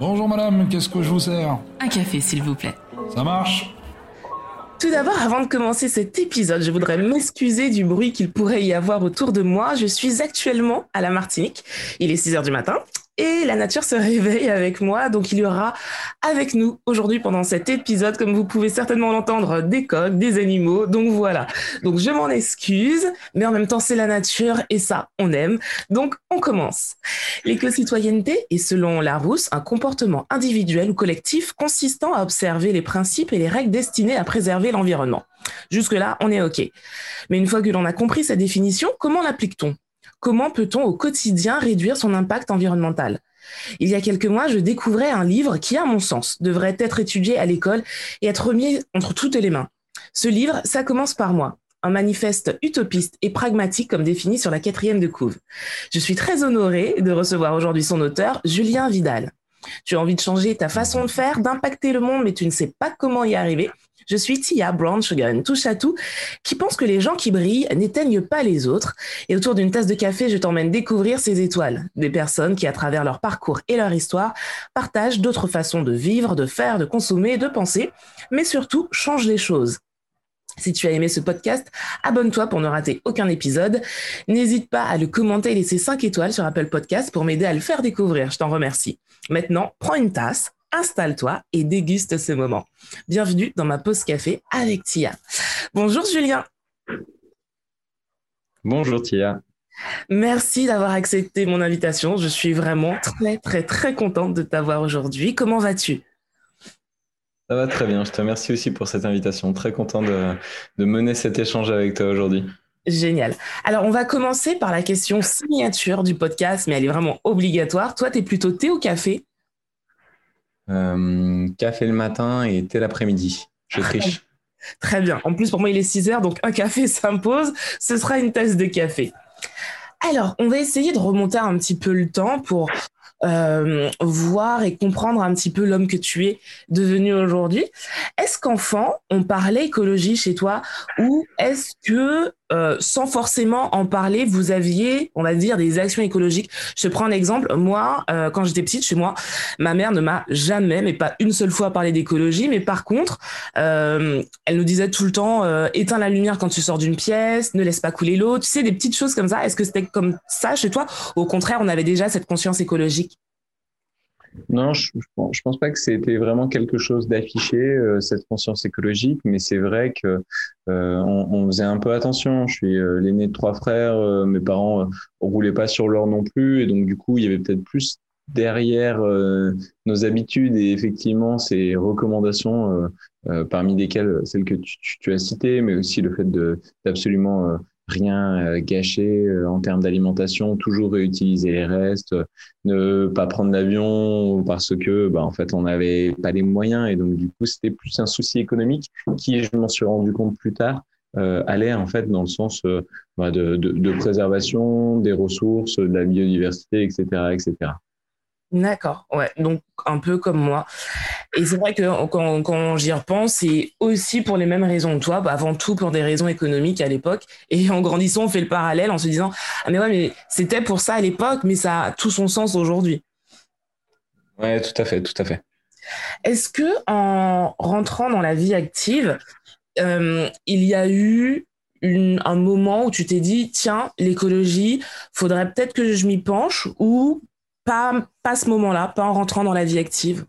Bonjour madame, qu'est-ce que je vous sers Un café, s'il vous plaît. Ça marche Tout d'abord, avant de commencer cet épisode, je voudrais m'excuser du bruit qu'il pourrait y avoir autour de moi. Je suis actuellement à la Martinique. Il est 6 heures du matin et la nature se réveille avec moi. Donc il y aura avec nous aujourd'hui pendant cet épisode, comme vous pouvez certainement l'entendre, des coqs, des animaux. Donc voilà. Donc je m'en excuse, mais en même temps c'est la nature et ça on aime. Donc on commence. L'éco-citoyenneté est selon Larousse un comportement individuel ou collectif consistant à observer les principes et les règles destinées à préserver l'environnement. Jusque-là, on est OK. Mais une fois que l'on a compris sa définition, comment l'applique-t-on? Comment peut-on au quotidien réduire son impact environnemental? Il y a quelques mois, je découvrais un livre qui, à mon sens, devrait être étudié à l'école et être remis entre toutes les mains. Ce livre, ça commence par moi, un manifeste utopiste et pragmatique comme défini sur la quatrième de couve. Je suis très honorée de recevoir aujourd'hui son auteur, Julien Vidal. Tu as envie de changer ta façon de faire, d'impacter le monde, mais tu ne sais pas comment y arriver. Je suis Tia Brown Sugar, touche à tout, qui pense que les gens qui brillent n'éteignent pas les autres. Et autour d'une tasse de café, je t'emmène découvrir ces étoiles. Des personnes qui, à travers leur parcours et leur histoire, partagent d'autres façons de vivre, de faire, de consommer, de penser, mais surtout changent les choses. Si tu as aimé ce podcast, abonne-toi pour ne rater aucun épisode. N'hésite pas à le commenter et laisser 5 étoiles sur Apple Podcast pour m'aider à le faire découvrir. Je t'en remercie. Maintenant, prends une tasse, installe-toi et déguste ce moment. Bienvenue dans ma pause café avec Tia. Bonjour Julien. Bonjour Tia. Merci d'avoir accepté mon invitation. Je suis vraiment très très très contente de t'avoir aujourd'hui. Comment vas-tu? Ça va très bien. Je te remercie aussi pour cette invitation. Très content de, de mener cet échange avec toi aujourd'hui. Génial. Alors, on va commencer par la question signature du podcast, mais elle est vraiment obligatoire. Toi, tu es plutôt thé ou café? Café le matin et thé l'après-midi. Je triche. Très bien. En plus, pour moi, il est 6 heures, donc un café s'impose. Ce sera une tasse de café. Alors, on va essayer de remonter un petit peu le temps pour euh, voir et comprendre un petit peu l'homme que tu es devenu aujourd'hui. Est-ce qu'enfant, on parlait écologie chez toi ou est-ce que euh, sans forcément en parler, vous aviez, on va dire, des actions écologiques. Je prends un exemple. Moi, euh, quand j'étais petite, chez moi, ma mère ne m'a jamais, mais pas une seule fois, parlé d'écologie. Mais par contre, euh, elle nous disait tout le temps éteins la lumière quand tu sors d'une pièce, ne laisse pas couler l'eau. Tu sais, des petites choses comme ça. Est-ce que c'était comme ça chez toi? Au contraire, on avait déjà cette conscience écologique. Non, je, je pense pas que c'était vraiment quelque chose d'affiché, euh, cette conscience écologique, mais c'est vrai que euh, on, on, faisait un peu attention. Je suis euh, l'aîné de trois frères, euh, mes parents roulaient pas sur l'or non plus, et donc du coup, il y avait peut-être plus derrière nos habitudes et effectivement ces recommandations, parmi lesquelles celles que tu, tu, as citées, mais aussi le fait de d'absolument rien euh, gâcher euh, en termes d'alimentation, toujours réutiliser les restes, ne pas prendre l'avion parce que bah, en fait on n'avait pas les moyens et donc du coup c'était plus un souci économique qui je m'en suis rendu compte plus tard euh, allait en fait dans le sens euh, bah, de, de, de, préservation des ressources, de la biodiversité, etc., etc. D'accord, ouais, donc un peu comme moi. Et c'est vrai que quand, quand j'y repense, c'est aussi pour les mêmes raisons que toi, bah avant tout pour des raisons économiques à l'époque. Et en grandissant, on fait le parallèle en se disant Ah, mais ouais, mais c'était pour ça à l'époque, mais ça a tout son sens aujourd'hui. Ouais, tout à fait, tout à fait. Est-ce que en rentrant dans la vie active, euh, il y a eu une, un moment où tu t'es dit Tiens, l'écologie, faudrait peut-être que je m'y penche ou pas, pas ce moment-là, pas en rentrant dans la vie active?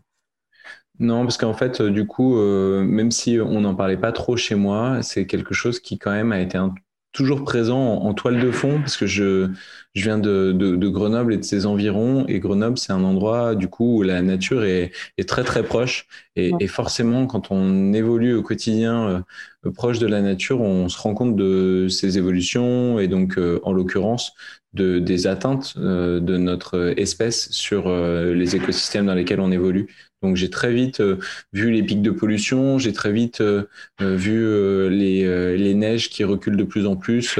Non, parce qu'en fait, du coup, euh, même si on n'en parlait pas trop chez moi, c'est quelque chose qui quand même a été un, toujours présent en, en, toile de fond, parce que je, je viens de, de, de, Grenoble et de ses environs, et Grenoble, c'est un endroit, du coup, où la nature est, est très, très proche. Et, et, forcément, quand on évolue au quotidien euh, proche de la nature, on se rend compte de ces évolutions, et donc, euh, en l'occurrence, de, des atteintes euh, de notre espèce sur euh, les écosystèmes dans lesquels on évolue. Donc j'ai très vite euh, vu les pics de pollution, j'ai très vite euh, euh vu les, les, neiges qui reculent de plus en plus,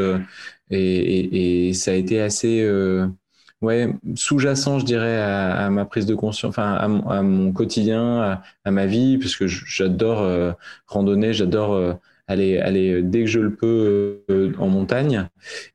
et, ça a été assez ouais, sous-jacent, je dirais, à, ma prise de conscience, enfin à, à mon quotidien, à, à, ma vie, parce que j'adore randonner, j'adore aller, aller dès que je le peux en montagne.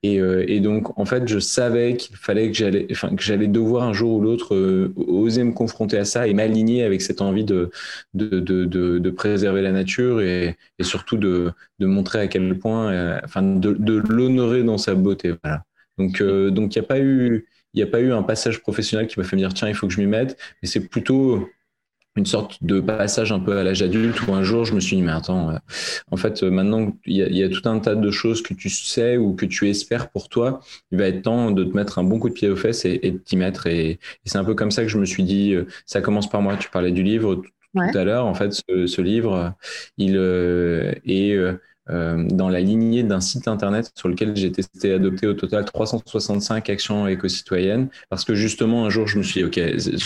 Et, et, donc, en fait, je savais qu'il fallait que j'allais, enfin, que j'allais devoir un jour ou l'autre oser me confronter à ça et m'aligner avec cette envie de, de, de, de, préserver la nature et, et surtout de, de montrer à quel point, enfin, de, l'honorer dans sa beauté. Voilà. Donc, donc, il n'y a pas eu, il n'y a pas eu un passage professionnel qui m'a fait me dire tiens, il faut que je m'y mette, mais c'est plutôt une sorte de passage un peu à l'âge adulte où un jour je me suis dit mais attends euh, en fait euh, maintenant il y, a, tout un tas de choses que tu sais ou que tu espères pour toi il va être temps de te mettre un bon coup de pied aux fesses et, de t'y mettre. Et, c'est un peu comme ça que je me suis dit euh, ça commence par moi. Tu parlais du livre tout, à l'heure. En fait ce, livre il est euh, dans la lignée d'un site internet sur lequel j'ai testé adopté au total 365 actions éco-citoyennes parce que justement un jour je me suis dit ok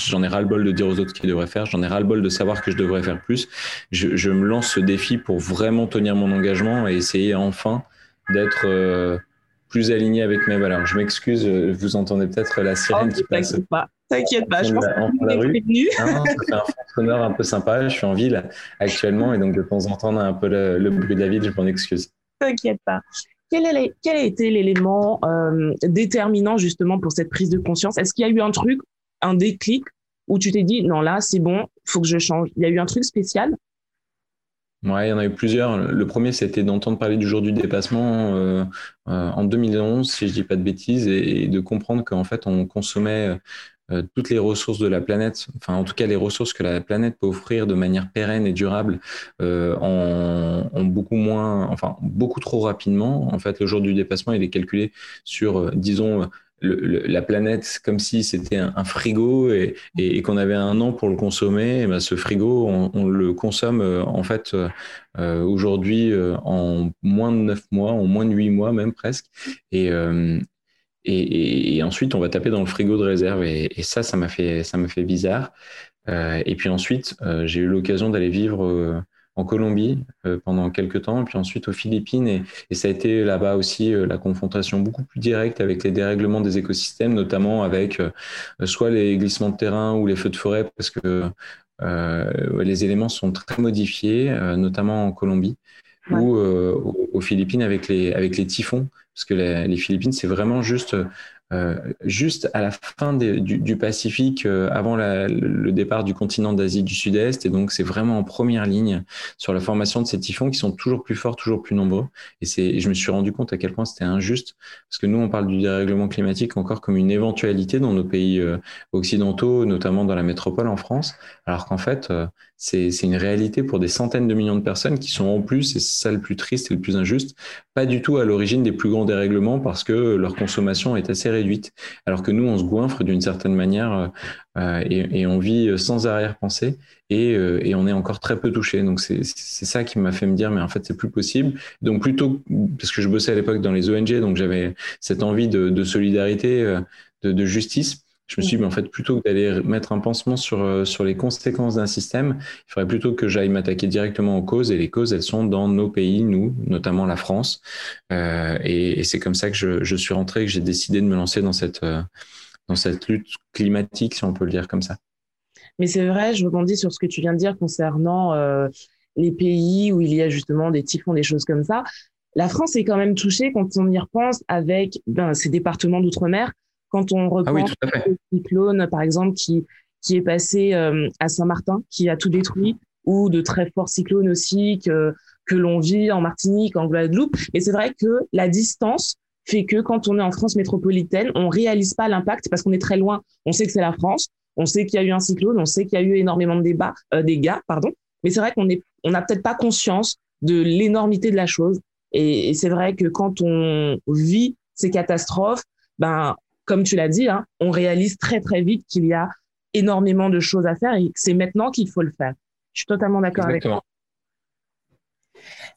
j'en ai ras le bol de dire aux autres ce qu'ils devraient faire j'en ai ras le bol de savoir que je devrais faire plus. Je, je, me lance ce défi pour vraiment tenir mon engagement et essayer enfin d'être euh, plus aligné avec mes valeurs je m'excuse vous entendez peut-être la sirène oh, qui passe pas. T'inquiète pas, je pense que la rue. ça fait un fond sonore un peu sympa. Je suis en ville actuellement et donc de temps en temps, on a un peu le, bruit de la ville. Je m'en excuse. T'inquiète pas. Quel, est, quel, a été l'élément euh, déterminant justement pour cette prise de conscience? Est-ce qu'il y a eu un truc, un déclic où tu t'es dit non là c'est bon, faut que je change? Il y a eu un truc spécial? Ouais, il y en a eu plusieurs. Le premier, c'était d'entendre parler du jour du dépassement euh, euh, en 2011, si je dis pas de bêtises, et, de comprendre qu'en fait, on consommait euh, toutes les ressources de la planète, enfin en tout cas les ressources que la planète peut offrir de manière pérenne et durable, euh, en, beaucoup moins, enfin beaucoup trop rapidement. En fait, le jour du dépassement, il est calculé sur, euh, disons, la planète comme si c'était un, frigo et, et, qu'on avait un an pour le consommer. Et ben, ce frigo, on, le consomme en fait aujourd'hui en moins de neuf mois, en moins de huit mois même presque. Et, et, ensuite, on va taper dans le frigo de réserve. Et, ça, ça m'a fait, ça m'a fait bizarre. Euh, et puis ensuite, euh, j'ai eu l'occasion d'aller vivre euh, en Colombie pendant quelques temps, et puis ensuite aux Philippines. Et, ça a été là-bas aussi la confrontation beaucoup plus directe avec les dérèglements des écosystèmes, notamment avec soit les glissements de terrain ou les feux de forêt, parce que les éléments sont très modifiés, notamment en Colombie. ou aux Philippines avec les, avec les typhons parce que les Philippines, c'est vraiment juste euh, juste à la fin du, Pacifique, euh, avant le départ du continent d'Asie du Sud-Est. Et donc, c'est vraiment en première ligne sur la formation de ces typhons qui sont toujours plus forts, toujours plus nombreux. Et, c'est, je me suis rendu compte à quel point c'était injuste, parce que nous, on parle du dérèglement climatique encore comme une éventualité dans nos pays euh, occidentaux, notamment dans la métropole en France, alors qu'en fait, c'est, c'est une réalité pour des centaines de millions de personnes qui sont en plus, et c'est ça le plus triste et le plus injuste, pas du tout à l'origine des plus grands dérèglements parce que leur consommation est assez réduite alors que nous, on se goinfre d'une certaine manière euh, euh, et, on vit sans arrière-pensée et, euh, et, on est encore très peu touché. Donc c'est ça qui m'a fait me dire, mais en fait, c'est plus possible. Donc plutôt, parce que je bossais à l'époque dans les ONG, donc j'avais cette envie de, solidarité, de, de justice je me suis dit, mais en fait, plutôt que d'aller mettre un pansement sur, euh, sur les conséquences d'un système, il faudrait plutôt que j'aille m'attaquer directement aux causes. Et les causes, elles sont dans nos pays, nous, notamment la France. Euh, et, c'est comme ça que je, je suis rentré, que j'ai décidé de me lancer dans cette, euh, dans cette lutte climatique, si on peut le dire comme ça. Mais c'est vrai, je rebondis sur ce que tu viens de dire concernant les pays où il y a justement des typhons, des choses comme ça. La France est quand même touchée quand on y repense avec ben, ces départements d'outre-mer quand on ah reprend le cyclone, par exemple, qui, qui est passé euh, à Saint-Martin, qui a tout détruit, ou de très forts cyclones aussi que, que l'on vit en Martinique, en Guadeloupe. Et c'est vrai que la distance fait que quand on est en France métropolitaine, on réalise pas l'impact parce qu'on est très loin. On sait que c'est la France, on sait qu'il y a eu un cyclone, on sait qu'il y a eu énormément de débats, euh, dégâts, pardon. Mais c'est vrai qu'on est, on n'a peut-être pas conscience de l'énormité de la chose. Et, et c'est vrai que quand on vit ces catastrophes, ben comme tu l'as dit, hein, on réalise très très vite qu'il y a énormément de choses à faire et que c'est maintenant qu'il faut le faire. Je suis totalement d'accord avec toi.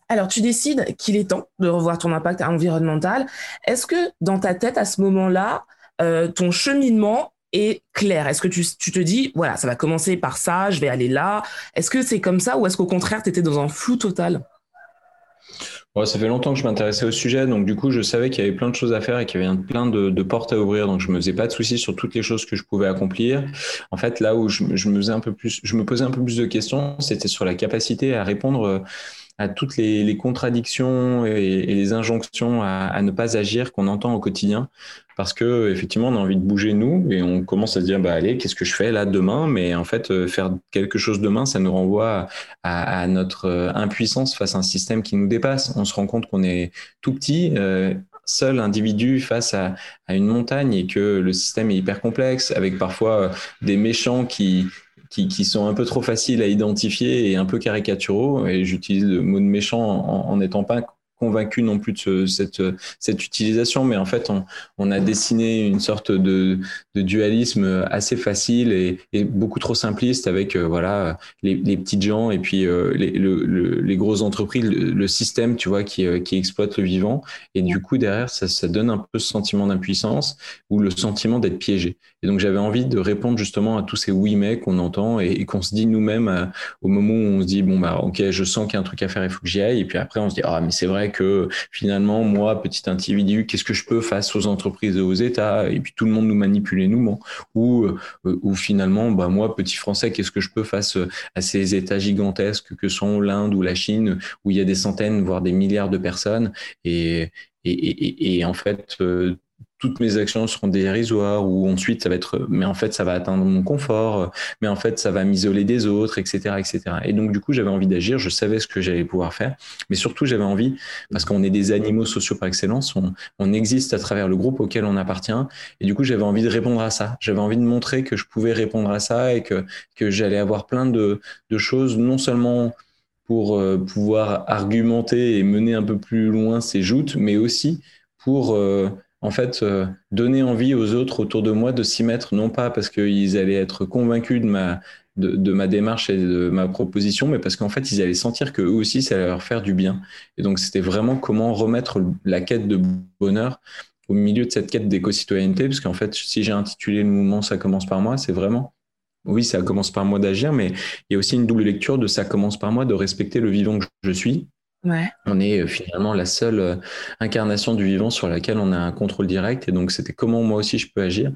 Alors, tu décides qu'il est temps de revoir ton impact environnemental. Est-ce que dans ta tête, à ce moment-là, euh, ton cheminement est clair? Est-ce que tu, tu, te dis, voilà, ça va commencer par ça, je vais aller là? Est-ce que c'est comme ça ou est-ce qu'au contraire, tu étais dans un flou total? Ça fait longtemps que je m'intéressais au sujet, donc du coup, je savais qu'il y avait plein de choses à faire et qu'il y avait plein de, portes à ouvrir, donc je me faisais pas de soucis sur toutes les choses que je pouvais accomplir. En fait, là où je, me posais un peu plus de questions, c'était sur la capacité à répondre à toutes les, contradictions et, les injonctions à, ne pas agir qu'on entend au quotidien. Parce que effectivement, on a envie de bouger nous et on commence à se dire bah allez, qu'est-ce que je fais là demain? Mais en fait, euh, faire quelque chose demain, ça nous renvoie à, notre euh, impuissance face à un système qui nous dépasse. On se rend compte qu'on est tout petit. Euh, seul individu face à, à, une montagne et que le système est hyper complexe, avec parfois des méchants qui, qui, sont un peu trop faciles à identifier et un peu caricaturaux. Et j'utilise le mot de méchant en, en n'étant pas convaincu non plus de cette, cette utilisation, mais en fait, on, on a dessiné une sorte de, de dualisme assez facile et, beaucoup trop simpliste avec euh, voilà les, les, petites gens et puis euh, les, le, les grosses entreprises, le, système, tu vois, qui, euh, qui exploite le vivant. Et du coup, derrière, ça, ça donne un peu ce sentiment d'impuissance ou le sentiment d'être piégé. Et donc, j'avais envie de répondre justement à tous ces oui mais qu'on entend et, et qu'on se dit nous-mêmes au moment où on se dit bon bah ok, je sens qu'il y a un truc à faire, il faut que j'y aille. Et puis après, on se dit ah mais c'est vrai que finalement, moi, petit individu, qu'est-ce que je peux face aux entreprises et aux États? Et puis tout le monde nous manipule et nous ment. Ou, euh, ou finalement, bah, moi, petit Français, qu'est-ce que je peux face à ces États gigantesques que sont l'Inde ou la Chine, où il y a des centaines, voire des milliards de personnes? Et, et, et, et en fait, euh, toutes mes actions seront dérisoires ou ensuite ça va être mais en fait ça va atteindre mon confort mais en fait ça va m'isoler des autres etc etc et donc du coup j'avais envie d'agir je savais ce que j'allais pouvoir faire mais surtout j'avais envie parce qu'on est des animaux sociaux par excellence on, existe à travers le groupe auquel on appartient et du coup j'avais envie de répondre à ça. J'avais envie de montrer que je pouvais répondre à ça et que que j'allais avoir plein de, de choses non seulement pour euh, pouvoir argumenter et mener un peu plus loin ces joutes mais aussi pour euh, en fait, euh, donner envie aux autres autour de moi de s'y mettre, non pas parce qu'ils allaient être convaincus de ma, démarche et de ma proposition, mais parce qu'en fait, ils allaient sentir que eux aussi, ça allait leur faire du bien. Et donc, c'était vraiment comment remettre la quête de bonheur au milieu de cette quête d'éco-citoyenneté, parce qu'en fait, si j'ai intitulé le mouvement Ça commence par moi, c'est vraiment oui, ça commence par moi d'agir, mais il y a aussi une double lecture de ça commence par moi de respecter le vivant que je suis on est euh, finalement la seule euh, incarnation du vivant sur laquelle on a un contrôle direct. Et donc, c'était comment moi aussi je peux agir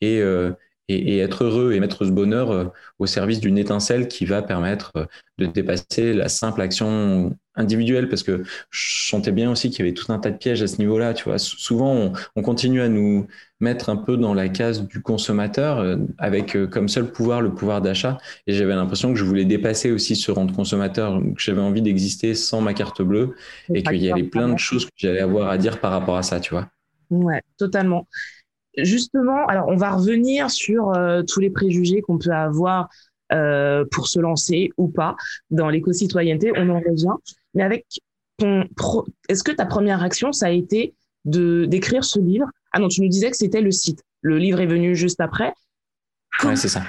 et, euh, et, être heureux et mettre ce bonheur au service d'une étincelle qui va permettre de dépasser la simple action individuelle. Parce que je sentais bien aussi qu'il y avait tout un tas de pièges à ce niveau-là. Tu vois, souvent, on continue à nous mettre un peu dans la case du consommateur euh, avec euh, comme seul pouvoir le pouvoir d'achat. Et j'avais l'impression que je voulais dépasser aussi ce rang de consommateur, que j'avais envie d'exister sans ma carte bleue et qu'il y avait plein de choses que j'allais avoir à dire par rapport à ça, tu vois. Ouais, totalement. Justement, alors on va revenir sur euh, tous les préjugés qu'on peut avoir euh, pour se lancer ou pas dans l'éco-citoyenneté, on en revient. Mais avec ton, est-ce que ta première action, ça a été de d'écrire ce livre? Ah non, tu nous disais que c'était le site. Le livre est venu juste après. Oui, c'est ça.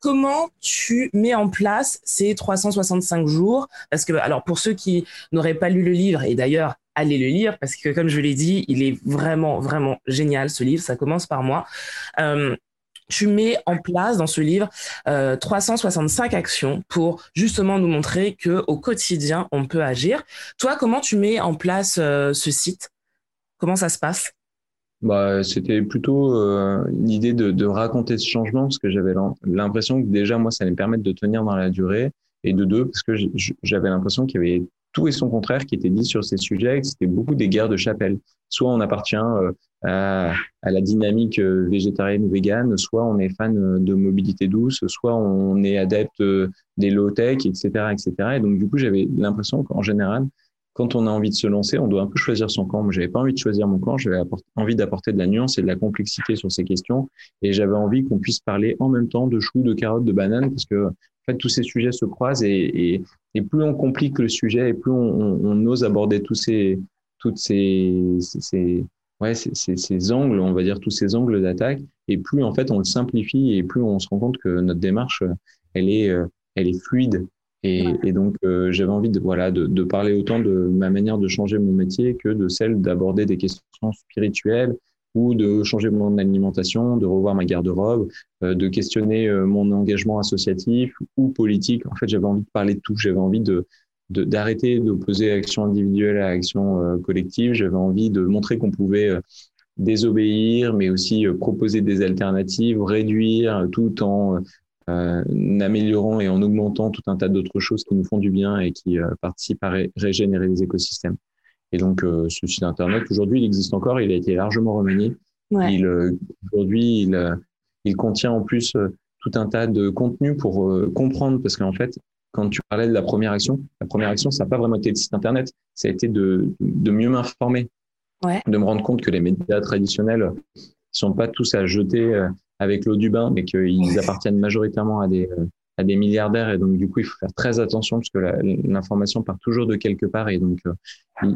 Comment tu mets en place ces 365 jours? Parce que, alors, pour ceux qui n'auraient pas lu le livre, et d'ailleurs, allez le lire, parce que, comme je l'ai dit, il est vraiment, vraiment génial, ce livre. Ça commence par moi. Euh, tu mets en place dans ce livre 365 euh, actions pour justement nous montrer que au quotidien on peut agir. Toi, comment tu mets en place euh, ce site? Comment ça se passe? Bah, c'était plutôt euh, une idée de, de, raconter ce changement parce que j'avais l'impression que déjà moi ça allait me permettre de tenir dans la durée et de deux parce que j'avais l'impression qu'il y avait tout et son contraire qui était dit sur ces sujets, c'était beaucoup des guerres de chapelle. Soit on appartient euh, à, la dynamique euh, végétarienne ou végane, soit on est fan de mobilité douce, soit on est adepte des low-tech, etc., etc. Et donc du coup j'avais l'impression qu'en général quand on a envie de se lancer, on doit un peu choisir son camp. Moi, j'avais pas envie de choisir mon camp, j'avais envie d'apporter de la nuance et de la complexité sur ces questions, et j'avais envie qu'on puisse parler en même temps de choux, de carottes, de bananes, parce que en fait, tous ces sujets se croisent et, et, et plus on complique le sujet et plus on, on, on ose aborder tous ces, toutes ces, ces, ouais, ces, angles, on va dire tous ces angles d'attaque, et plus en fait on le simplifie et plus on se rend compte que notre démarche, elle est, euh, elle est fluide. Et, donc, euh, j'avais envie de, voilà, de, de, parler autant de ma manière de changer mon métier que de celle d'aborder des questions spirituelles ou de changer mon alimentation, de revoir ma garde-robe, euh, de questionner euh, mon engagement associatif ou politique. En fait, j'avais envie de parler de tout. J'avais envie de d'arrêter d'opposer action individuelle à action collective. J'avais envie de montrer qu'on pouvait désobéir, mais aussi proposer des alternatives, réduire tout en améliorant et en augmentant tout un tas d'autres choses qui nous font du bien et qui participent à régénérer les écosystèmes. Et donc, ce site internet, aujourd'hui, il existe encore, il a été largement remanié. Il, aujourd'hui, il, il contient en plus tout un tas de contenus pour comprendre, parce qu'en fait, quand tu parlais de la première action, la première action, ça n'a pas vraiment été le site internet, ça a été de, de mieux m'informer, de me rendre compte que les médias traditionnels ne sont pas tous à jeter euh, avec l'eau du bain, mais qu'ils appartiennent majoritairement à des, euh, à des milliardaires. Et donc, du coup, il faut faire très attention parce que l'information part toujours de quelque part. Et donc, euh,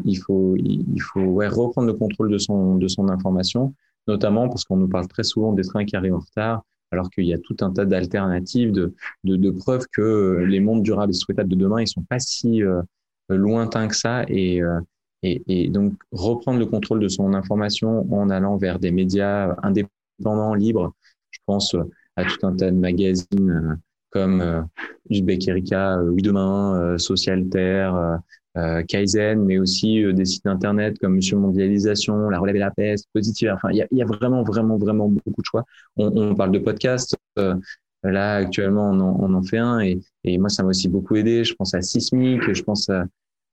il faut, il faut reprendre le contrôle de son, de son information, notamment parce qu'on nous parle très souvent des trains qui arrivent en retard, alors qu'il y a tout un tas d'alternatives, de, de, preuves que les mondes durables et souhaitables de demain, ils sont pas si euh, lointains que ça. Euh, et, et, donc, reprendre le contrôle de son information en allant vers des médias indépendants, libres. Je pense à tout un tas de magazines comme euh, Uzbek Erika, Oui Demain, Social Terre, euh, Kaizen, mais aussi euh, des sites internet comme Monsieur Mondialisation, La Relève et la Peste, Positive. Enfin, il y a, vraiment, vraiment, vraiment beaucoup de choix. On, parle de podcasts. Euh, là, actuellement, on en, fait un et, et moi, ça m'a aussi beaucoup aidé. Je pense à Sismic, je pense à,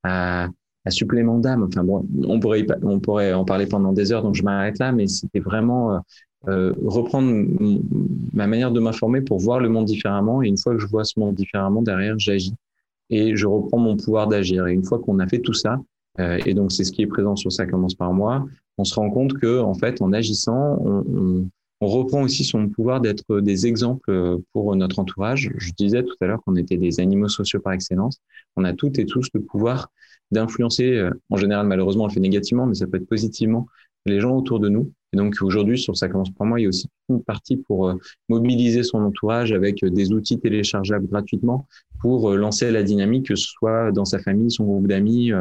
à, à Supplément d'âme. Enfin bon, on pourrait, on pourrait en parler pendant des heures, donc je m'arrête là, mais c'était vraiment euh, reprendre ma manière de m'informer pour voir le monde différemment. Et une fois que je vois ce monde différemment, derrière, j'agis et je reprends mon pouvoir d'agir. Et une fois qu'on a fait tout ça, euh, et donc c'est ce qui est présent sur ça commence par moi, on se rend compte que en fait, en agissant, on, on, reprend aussi son pouvoir d'être des exemples euh, pour notre entourage. Je disais tout à l'heure qu'on était des animaux sociaux par excellence. On a toutes et tous le pouvoir d'influencer, en général malheureusement on le fait négativement, mais ça peut être positivement, les gens autour de nous. Et donc aujourd'hui, sur Ça commence par moi, il y a aussi une partie pour euh, mobiliser son entourage avec euh, des outils téléchargeables gratuitement pour euh, lancer la dynamique, que ce soit dans sa famille, son groupe d'amis,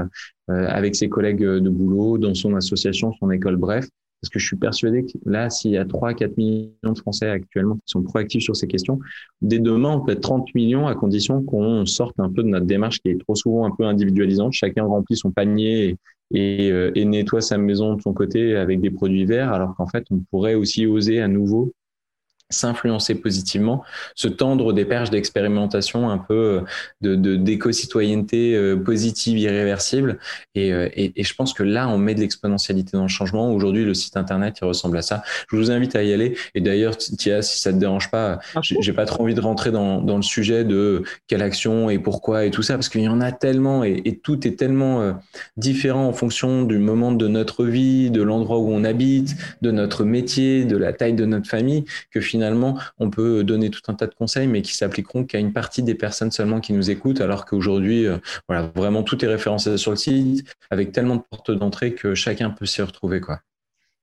avec ses collègues de boulot, dans son association, son école, bref. Parce que je suis persuadé que là, s'il y a 3 4 millions de Français actuellement qui sont proactifs sur ces questions, dès demain, on peut être 30 millions à condition qu'on sorte un peu de notre démarche qui est trop souvent un peu individualisante. Chacun remplit son panier et, et, et nettoie sa maison de son côté avec des produits verts, alors qu'en fait, on pourrait aussi oser à nouveau s'influencer positivement, se tendre des perches d'expérimentation un peu de d'éco-citoyenneté euh, positive, irréversible. Et, euh, et, et, je pense que là, on met de l'exponentialité dans le changement. Aujourd'hui, le site internet, il ressemble à ça. Je vous invite à y aller. Et d'ailleurs, Tia, si ça te dérange pas, j'ai pas trop envie de rentrer dans, dans le sujet de quelle action et pourquoi et tout ça, parce qu'il y en a tellement et, et, tout est tellement euh, différent en fonction du moment de notre vie, de l'endroit où on habite, de notre métier, de la taille de notre famille, que finalement finalement, on peut donner tout un tas de conseils, mais qui s'appliqueront qu'à une partie des personnes seulement qui nous écoutent, alors qu'aujourd'hui, euh, voilà, vraiment tout est référencé sur le site, avec tellement de portes d'entrée que chacun peut s'y retrouver, quoi.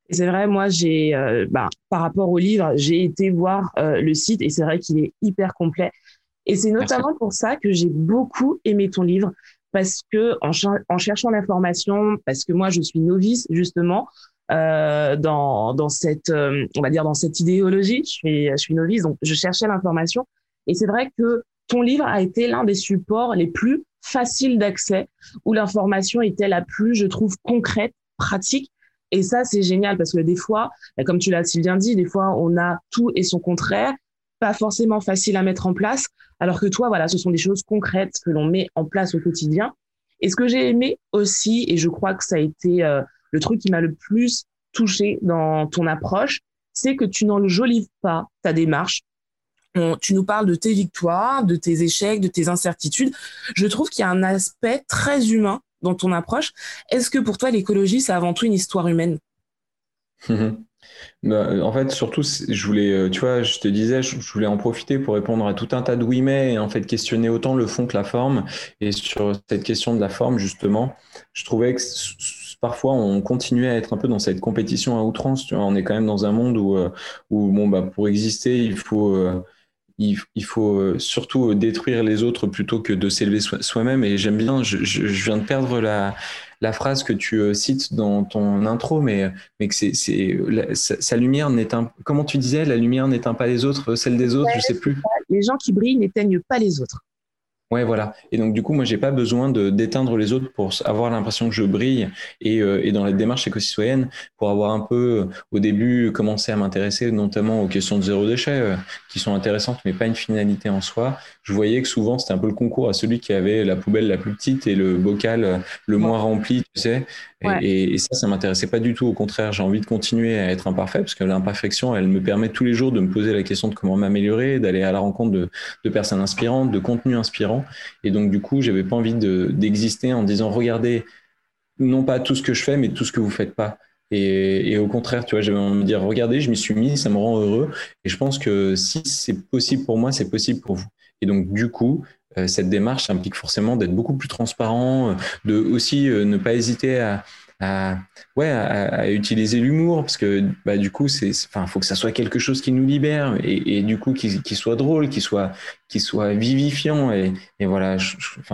C'est vrai, moi, j'ai, euh, bah, par rapport au livre, j'ai été voir euh, le site et c'est vrai qu'il est hyper complet. Et c'est notamment Merci. pour ça que j'ai beaucoup aimé ton livre parce que en, en cherchant l'information, parce que moi je suis novice justement, euh, dans, dans cette, euh, on va dire, dans cette idéologie. Je suis, je suis novice, donc je cherchais l'information. Et c'est vrai que ton livre a été l'un des supports les plus faciles d'accès, où l'information était la plus, je trouve, concrète, pratique. Et ça, c'est génial parce que des fois, bah, comme tu l'as si bien dit, des fois, on a tout et son contraire, pas forcément facile à mettre en place, alors que toi, voilà, ce sont des choses concrètes que l'on met en place au quotidien. Et ce que j'ai aimé aussi, et je crois que ça a été euh, le truc qui m'a le plus touché dans ton approche, c'est que tu n'enjolives pas ta démarche. tu nous parles de tes victoires, de tes échecs, de tes incertitudes. Je trouve qu'il y a un aspect très humain dans ton approche. Est-ce que pour toi, l'écologie, c'est avant tout une histoire humaine? Bah, en fait, surtout, je voulais, euh, tu vois, je te disais, je voulais en profiter pour répondre à tout un tas de oui mais et en fait questionner autant le fond que la forme. Et sur cette question de la forme, justement, je trouvais que parfois on continuait à être un peu dans cette compétition à outrance. Tu vois, on est quand même dans un monde où, euh, où bon, bah, pour exister, il faut, euh, il, il, faut euh, surtout détruire les autres plutôt que de s'élever soi-même. Et j'aime bien, je, je, je, viens de perdre la, la phrase que tu cites dans ton intro, mais, mais que c'est, c'est sa, sa, lumière n'éteint, comment tu disais, la lumière n'éteint pas les autres, celle des autres, ouais, je sais plus. Les gens qui brillent n'éteignent pas les autres. Ouais, voilà. Et donc, du coup, moi, j'ai pas besoin de d'éteindre les autres pour avoir l'impression que je brille. Et, euh, et dans la démarche éco-citoyenne, pour avoir un peu, au début, commencé à m'intéresser notamment aux questions de zéro déchet, euh, qui sont intéressantes, mais pas une finalité en soi, je voyais que souvent, c'était un peu le concours à celui qui avait la poubelle la plus petite et le bocal euh, le moins rempli, tu sais. Et, et, ça, ça m'intéressait pas du tout. Au contraire, j'ai envie de continuer à être imparfait parce que l'imperfection, elle me permet tous les jours de me poser la question de comment m'améliorer, d'aller à la rencontre de, de personnes inspirantes, de contenus et donc, du coup, j'avais pas envie d'exister en disant, regardez, non pas tout ce que je fais, mais tout ce que vous faites pas. Et, au contraire, tu vois, j'avais envie de dire, regardez, je m'y suis mis, ça me rend heureux. Et je pense que si c'est possible pour moi, c'est possible pour vous. Et donc, du coup, euh, cette démarche implique forcément d'être beaucoup plus transparent, de aussi euh, ne pas hésiter à, à, ouais, à, utiliser l'humour parce que bah, du coup, enfin, faut que ça soit quelque chose qui nous libère et, du coup, qui, soit drôle, qui soit, qui soit vivifiant. Et, et voilà,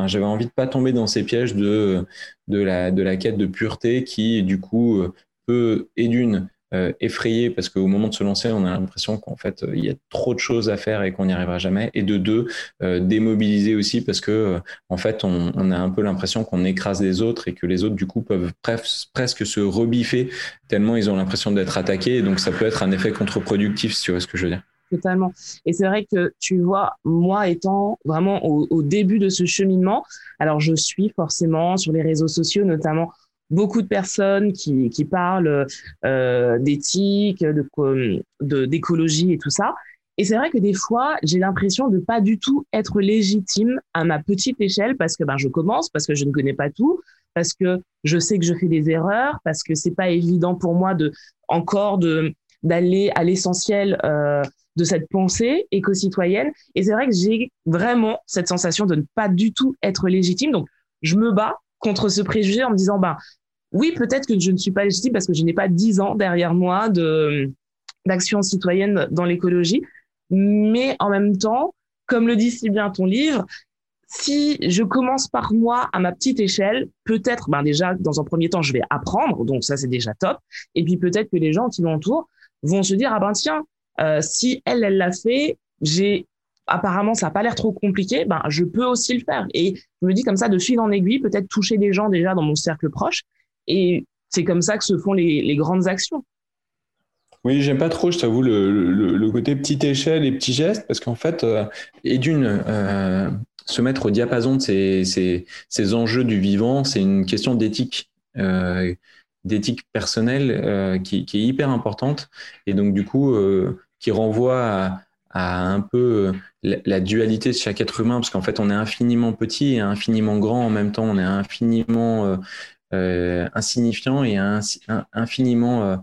j'avais envie de pas tomber dans ces pièges de, de la, de la quête de pureté qui, du coup, peut, et d'une, euh, effrayé parce qu'au moment de se lancer, on a l'impression qu'en fait, il y a trop de choses à faire et qu'on n'y arrivera jamais. Et de deux, euh, démobiliser aussi parce que, euh, en fait, on, a un peu l'impression qu'on écrase les autres et que les autres, du coup, peuvent presque se rebiffer tellement ils ont l'impression d'être attaqués. Et donc, ça peut être un effet contre-productif, si tu vois ce que je veux dire. Totalement. Et c'est vrai que tu vois, moi étant vraiment au début de ce cheminement, alors je suis forcément sur les réseaux sociaux, notamment beaucoup de personnes qui, qui parlent euh, d'éthique, de, d'écologie et tout ça. Et c'est vrai que des fois, j'ai l'impression de pas du tout être légitime à ma petite échelle parce que ben, je commence, parce que je ne connais pas tout, parce que je sais que je fais des erreurs, parce que c'est pas évident pour moi de encore de d'aller à l'essentiel euh, de cette pensée éco-citoyenne. Et c'est vrai que j'ai vraiment cette sensation de ne pas du tout être légitime. Donc, je me bats contre ce préjugé en me disant, bah, oui, peut-être que je ne suis pas légitime parce que je n'ai pas dix ans derrière moi de, d'action citoyenne dans l'écologie. Mais en même temps, comme le dit si bien ton livre, si je commence par moi à ma petite échelle, peut-être, ben déjà, dans un premier temps, je vais apprendre, donc ça c'est déjà top. Et puis peut-être que les gens qui m'entourent vont se dire, ah ben tiens, euh, si elle, elle l'a fait, j'ai apparemment ça n'a pas l'air trop compliqué, ben je peux aussi le faire. Et je me dis comme ça, de fil en aiguille, peut-être toucher des gens déjà dans mon cercle proche. Et c'est comme ça que se font les, grandes actions. Oui, j'aime pas trop, je t'avoue, le, le, côté petite échelle et petits gestes, parce qu'en fait, euh, et d'une, euh, se mettre au diapason de ces, ces, ces enjeux du vivant, c'est une question d'éthique. Euh, d'éthique personnelle euh, qui, est hyper importante et donc du coup qui renvoie à, un peu euh, la, dualité de chaque être humain, parce qu'en fait, on est infiniment petit et infiniment grand en même temps, on est infiniment euh, euh insignifiant et infiniment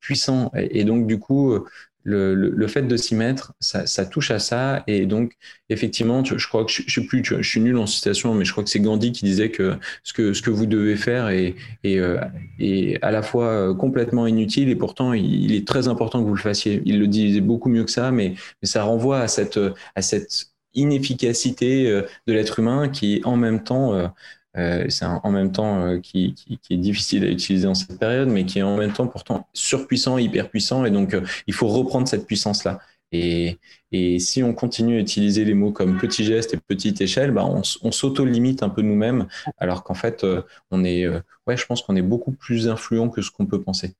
puissant. Et, donc, du coup, le, le, fait de s'y mettre, ça, touche à ça. Et donc, effectivement, je crois que je, je, suis plus, je suis nul en citation, mais je crois que c'est Gandhi qui disait que ce que, ce que vous devez faire est, est, euh, à la fois euh, complètement inutile et pourtant il, est très important que vous le fassiez. Il le disait beaucoup mieux que ça, mais, mais ça renvoie à cette, à cette inefficacité euh, de l'être humain qui, en même temps, euh, c'est en même temps euh, qui, est difficile à utiliser en cette période, mais qui est en même temps pourtant surpuissant, hyper puissant. Et donc, euh, il faut reprendre cette puissance-là. Et, et, si on continue à utiliser les mots comme petit geste et petite échelle, bah on, on s'auto-limite un peu nous-mêmes, alors qu'en fait, on est, ouais, je pense qu'on est beaucoup plus influent que ce qu'on peut penser.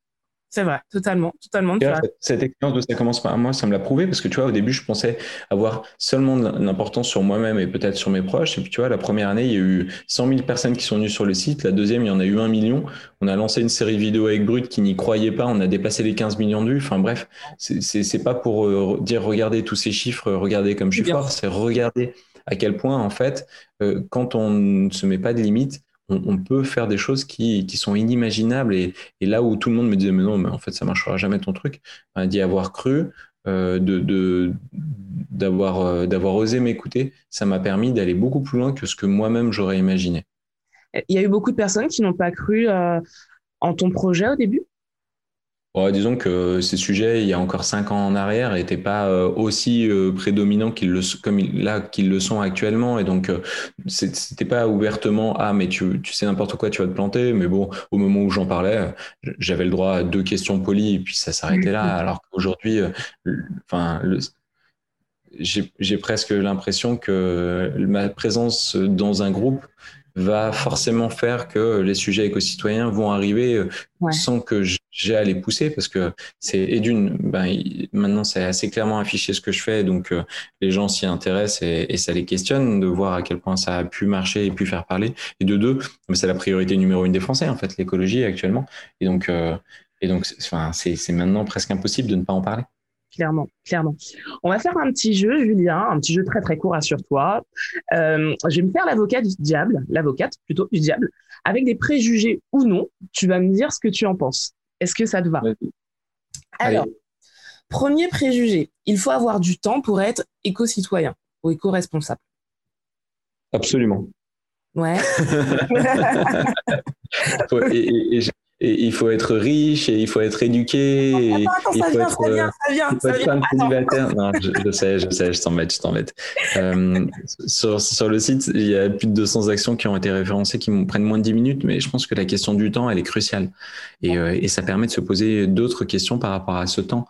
C'est vrai, totalement, totalement. cette expérience de ça commence par moi, ça me l'a prouvé parce que tu vois, au début, je pensais avoir seulement l'importance sur moi-même et peut-être sur mes proches. Et puis tu vois, la première année, il y a eu 100 000 personnes qui sont venues sur le site. La deuxième, il y en a eu un million. On a lancé une série de vidéos avec Brut qui n'y croyait pas. On a dépassé les 15 millions de vues. Enfin bref, c'est pas pour euh, dire regardez tous ces chiffres, regardez comme je suis fort. C'est regarder à quel point, en fait, euh, quand on ne se met pas de limites, on, peut faire des choses qui, sont inimaginables. Et, là où tout le monde me disait, mais non, mais en fait, ça marchera jamais ton truc, ben, d'y avoir cru, euh, de, d'avoir, euh, d'avoir osé m'écouter, ça m'a permis d'aller beaucoup plus loin que ce que moi-même j'aurais imaginé. Il y a eu beaucoup de personnes qui n'ont pas cru euh, en ton projet au début? Disons que ces sujets, il y a encore cinq ans en arrière, n'étaient pas euh, aussi euh, prédominants qu'ils le, comme là qu'ils le sont actuellement. Et donc, euh, c'était pas ouvertement ah mais tu, tu sais n'importe quoi, tu vas te planter. Mais bon, au moment où j'en parlais, j'avais le droit à deux questions polies et puis ça s'arrêtait là. Alors qu'aujourd'hui, enfin, j'ai presque l'impression que ma présence dans un groupe va forcément faire que les sujets éco-citoyens vont arriver euh, sans que j'ai à les pousser parce que c'est et d'une ben, maintenant c'est assez clairement affiché ce que je fais donc euh, les gens s'y intéressent et, et, ça les questionne de voir à quel point ça a pu marcher et pu faire parler. Et de deux c'est la priorité numéro une des Français en fait l'écologie actuellement. Et donc euh, et donc enfin c'est maintenant presque impossible de ne pas en parler clairement, clairement. On va faire un petit jeu, Julien, un petit jeu très très court, assure-toi. Euh, je vais me faire l'avocat du diable, l'avocate plutôt du diable, avec des préjugés ou non. Tu vas me dire ce que tu en penses. Est-ce que ça te va? Alors, premier préjugé, il faut avoir du temps pour être éco-citoyen ou éco-responsable. Absolument. Ouais. et, et il faut être riche et il faut être éduqué. et il ça, faut vient, ça vient, ça vient, ça vient. célibataire. Non, je, je, sais, je sais, je t'embête, je t'embête. Euh, sur, sur, le site, il y a plus de 200 actions qui ont été référencées qui prennent moins de 10 minutes, mais je pense que la question du temps, elle est cruciale. Et, euh, et ça permet de se poser d'autres questions par rapport à ce temps.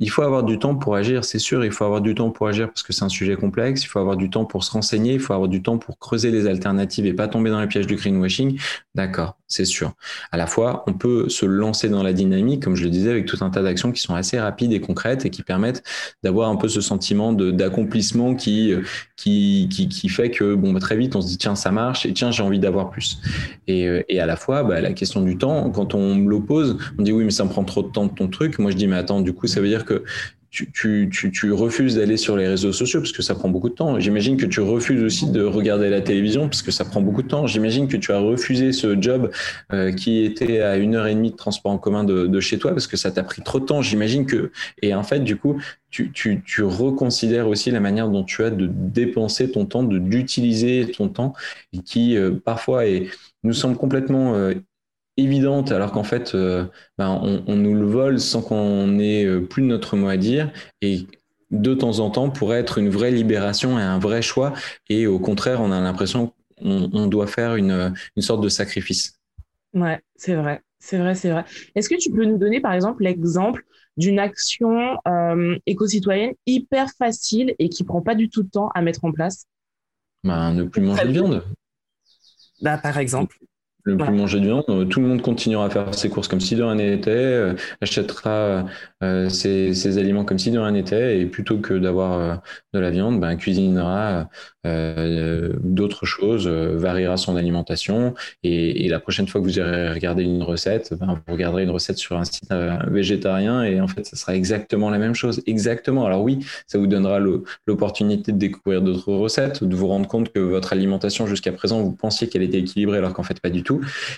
Il faut avoir du temps pour agir, c'est sûr. Il faut avoir du temps pour agir parce que c'est un sujet complexe. Il faut avoir du temps pour se renseigner. Il faut avoir du temps pour creuser les alternatives et pas tomber dans les pièges du greenwashing. D'accord, c'est sûr. À la fois, on peut se lancer dans la dynamique, comme je le disais, avec tout un tas d'actions qui sont assez rapides et concrètes et qui permettent d'avoir un peu ce sentiment d'accomplissement qui, qui, qui, qui, fait que bon, bah, très vite, on se dit tiens, ça marche et tiens, j'ai envie d'avoir plus. Et, euh, et, à la fois, bah, la question du temps, quand on me l'oppose, on dit oui, mais ça me prend trop de temps de ton truc. Moi, je dis mais attends, du coup, ça veut dire que tu, refuses d'aller sur les réseaux sociaux parce que ça prend beaucoup de temps. J'imagine que tu refuses aussi de regarder la télévision parce que ça prend beaucoup de temps. J'imagine que tu as refusé ce job euh, qui était à une heure et demie de transport en commun de, chez toi parce que ça t'a pris trop de temps. J'imagine que et en fait du coup tu, reconsidères aussi la manière dont tu as de dépenser ton temps, de d'utiliser ton temps, qui euh, parfois est, nous semble complètement euh, évidente alors qu'en fait euh, ben, on, on, nous le vole sans qu'on ait euh, plus de notre mot à dire et de temps en temps pourrait être une vraie libération et un vrai choix et au contraire on a l'impression qu'on on doit faire une, une sorte de sacrifice. Ouais, c'est vrai, c'est vrai, c'est vrai. Est-ce que tu peux nous donner par exemple l'exemple d'une action euh, éco-citoyenne hyper facile et qui prend pas du tout de temps à mettre en place? Ben, Ne plus manger de viande. Bah, par exemple ne plus manger de viande. Tout le monde continuera à faire ses courses comme si de rien n'était, euh, achètera euh, ses, ses, aliments comme si de rien n'était, et plutôt que d'avoir euh, de la viande, ben, cuisinera euh, d'autres choses, euh, variera son alimentation, et, et, la prochaine fois que vous irez regarder une recette, ben, vous regarderez une recette sur un site végétarien, et en fait, ça sera exactement la même chose. Exactement. Alors oui, ça vous donnera l'opportunité de découvrir d'autres recettes, de vous rendre compte que votre alimentation jusqu'à présent, vous pensiez qu'elle était équilibrée alors qu'en fait pas du tout.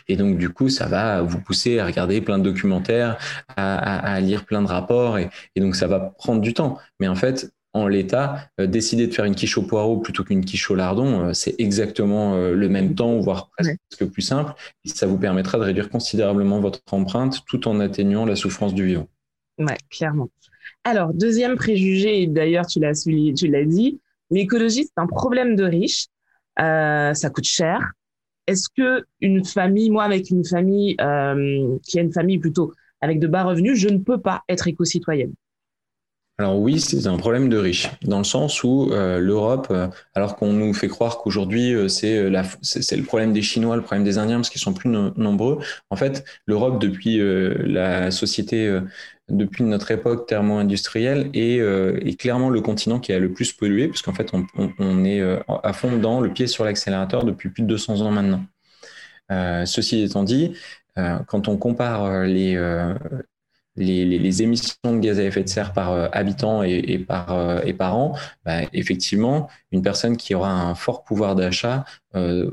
Et donc, du coup, ça va vous pousser à regarder plein de documentaires, à, à, à lire plein de rapports. Et, et, donc, ça va prendre du temps. Mais en fait, en l'état, euh, décider de faire une quiche au poireau plutôt qu'une quiche au lardon, euh, c'est exactement euh, le même temps, voire presque plus simple. Et ça vous permettra de réduire considérablement votre empreinte tout en atténuant la souffrance du vivant. Ouais, clairement. Alors, deuxième préjugé, et d'ailleurs, tu l'as tu l'as dit, l'écologie, c'est un problème de riches. Ça coûte cher, est-ce que une famille, moi avec une famille euh, qui a une famille plutôt avec de bas revenus, je ne peux pas être éco-citoyenne? Alors oui, c'est un problème de riches, dans le sens où euh, l'Europe, euh, alors qu'on nous fait croire qu'aujourd'hui c'est le problème des Chinois, le problème des Indiens, parce qu'ils sont plus no nombreux. En fait, l'Europe depuis la société, depuis notre époque thermo-industrielle, est, est, clairement le continent qui a le plus pollué, puisqu'en fait on, on, on, est à fond dans le pied sur l'accélérateur depuis plus de 200 ans maintenant. ceci étant dit, quand on compare les les, les, les, émissions de gaz à effet de serre par euh, habitant et, et, par, euh, et par an, bah, effectivement, une personne qui aura un fort pouvoir d'achat euh,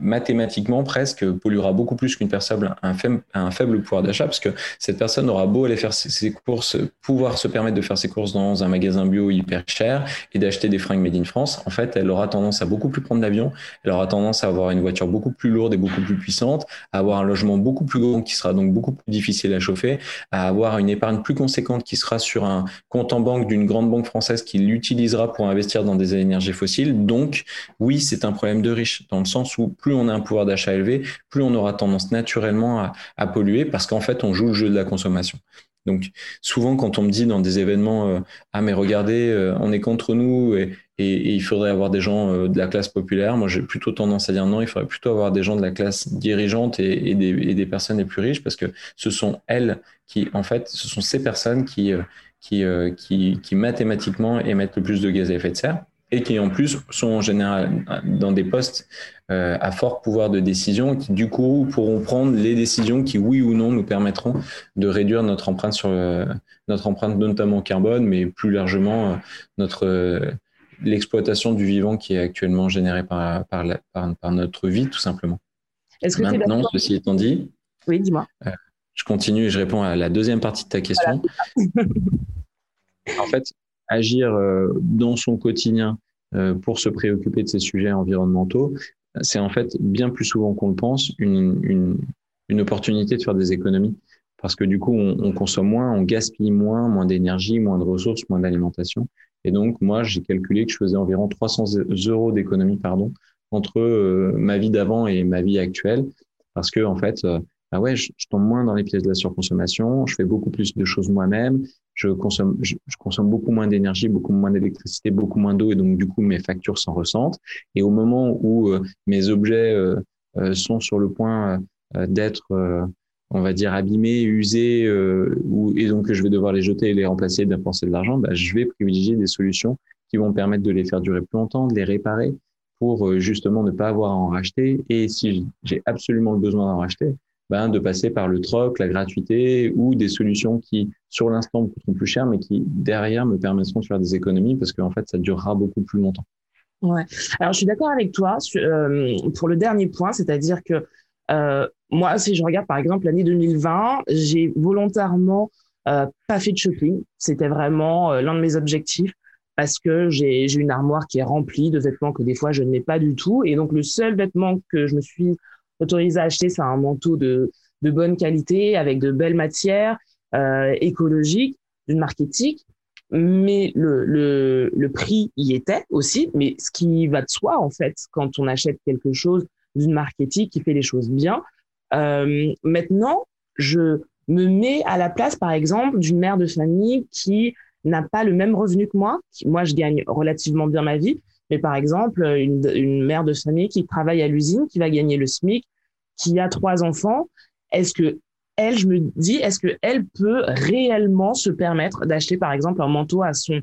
mathématiquement presque polluera beaucoup plus qu'une personne faible, un faible pouvoir d'achat parce que cette personne aura beau aller faire ses, courses, pouvoir se permettre de faire ses courses dans un magasin bio hyper cher et d'acheter des fringues made in France, en fait, elle aura tendance à beaucoup plus prendre l'avion, elle aura tendance à avoir une voiture beaucoup plus lourde et beaucoup plus puissante, à avoir un logement beaucoup plus grand qui sera donc beaucoup plus difficile à chauffer, à avoir une épargne plus conséquente qui sera sur un compte en banque d'une grande banque française qui l'utilisera pour investir dans des énergies fossiles. Donc, oui, c'est un problème de riche dans le sens où plus plus on a un pouvoir d'achat élevé, plus on aura tendance naturellement à, polluer parce qu'en fait, on joue le jeu de la consommation. Donc souvent quand on me dit dans des événements ah mais regardez on est contre nous et, il faudrait avoir des gens de la classe populaire, moi j'ai plutôt tendance à dire non, il faudrait plutôt avoir des gens de la classe dirigeante et, des, des, personnes les plus riches parce que ce sont elles qui en fait ce sont ces personnes qui qui, qui, qui mathématiquement émettent le plus de gaz à effet de serre et qui en plus sont en général dans des postes euh, à fort pouvoir de décision, qui du coup pourront prendre les décisions qui, oui ou non, nous permettront de réduire notre empreinte sur euh, notre empreinte notamment carbone, mais plus largement euh, notre l'exploitation du vivant qui est actuellement générée par, par, par, notre vie, tout simplement. Est-ce que Maintenant, ceci étant dit, oui, dis-moi. je continue et je réponds à la deuxième partie de ta question. en fait, agir euh, dans son quotidien euh, pour se préoccuper de ces sujets environnementaux, c'est en fait bien plus souvent qu'on le pense une, opportunité de faire des économies. Parce que du coup, on, on consomme moins, on gaspille moins, moins d'énergie, moins de ressources, moins d'alimentation. Et donc, moi, j'ai calculé que je faisais environ 300 euros d'économie, pardon, entre euh, ma vie d'avant et ma vie actuelle. Parce que, en fait, ah ouais, je, tombe moins dans les pièces de la surconsommation, je fais beaucoup plus de choses moi-même, je consomme, beaucoup moins d'énergie, beaucoup moins d'électricité, beaucoup moins d'eau, et donc du coup mes factures s'en ressentent. Et au moment où euh, mes objets euh, euh, sont sur le point d'être, on va dire, abîmés, usés, et donc je vais devoir les jeter et les remplacer, dépenser de l'argent, bah, je vais privilégier des solutions qui vont permettre de les faire durer plus longtemps, de les réparer pour justement ne pas avoir à en racheter. Et si j'ai absolument le besoin d'en racheter, ben, de passer par le troc, la gratuité ou des solutions qui, sur l'instant, me coûteront plus cher, mais qui, derrière, me permettront de faire des économies parce qu'en fait, ça durera beaucoup plus longtemps. Ouais. Alors, je suis d'accord avec toi euh, pour le dernier point, c'est-à-dire que euh, moi, si je regarde par exemple l'année 2020, j'ai volontairement euh, pas fait de shopping. C'était vraiment l'un de mes objectifs parce que j'ai une armoire qui est remplie de vêtements que des fois je mets pas du tout. Et donc, le seul vêtement que je me suis autorisé à acheter, c'est un manteau de, bonne qualité, avec de belles matières, euh, écologiques, d'une marque éthique. Mais le prix y était aussi. Mais ce qui va de soi, en fait, quand on achète quelque chose d'une marque éthique qui fait les choses bien. Euh, maintenant, je me mets à la place, par exemple, d'une mère de famille qui n'a pas le même revenu que moi. Moi, je gagne relativement bien ma vie, mais par exemple, une, mère de famille qui travaille à l'usine, qui va gagner le SMIC, qui a trois enfants, est-ce que elle, je me dis, est-ce que elle peut réellement se permettre d'acheter, par exemple, un manteau à son,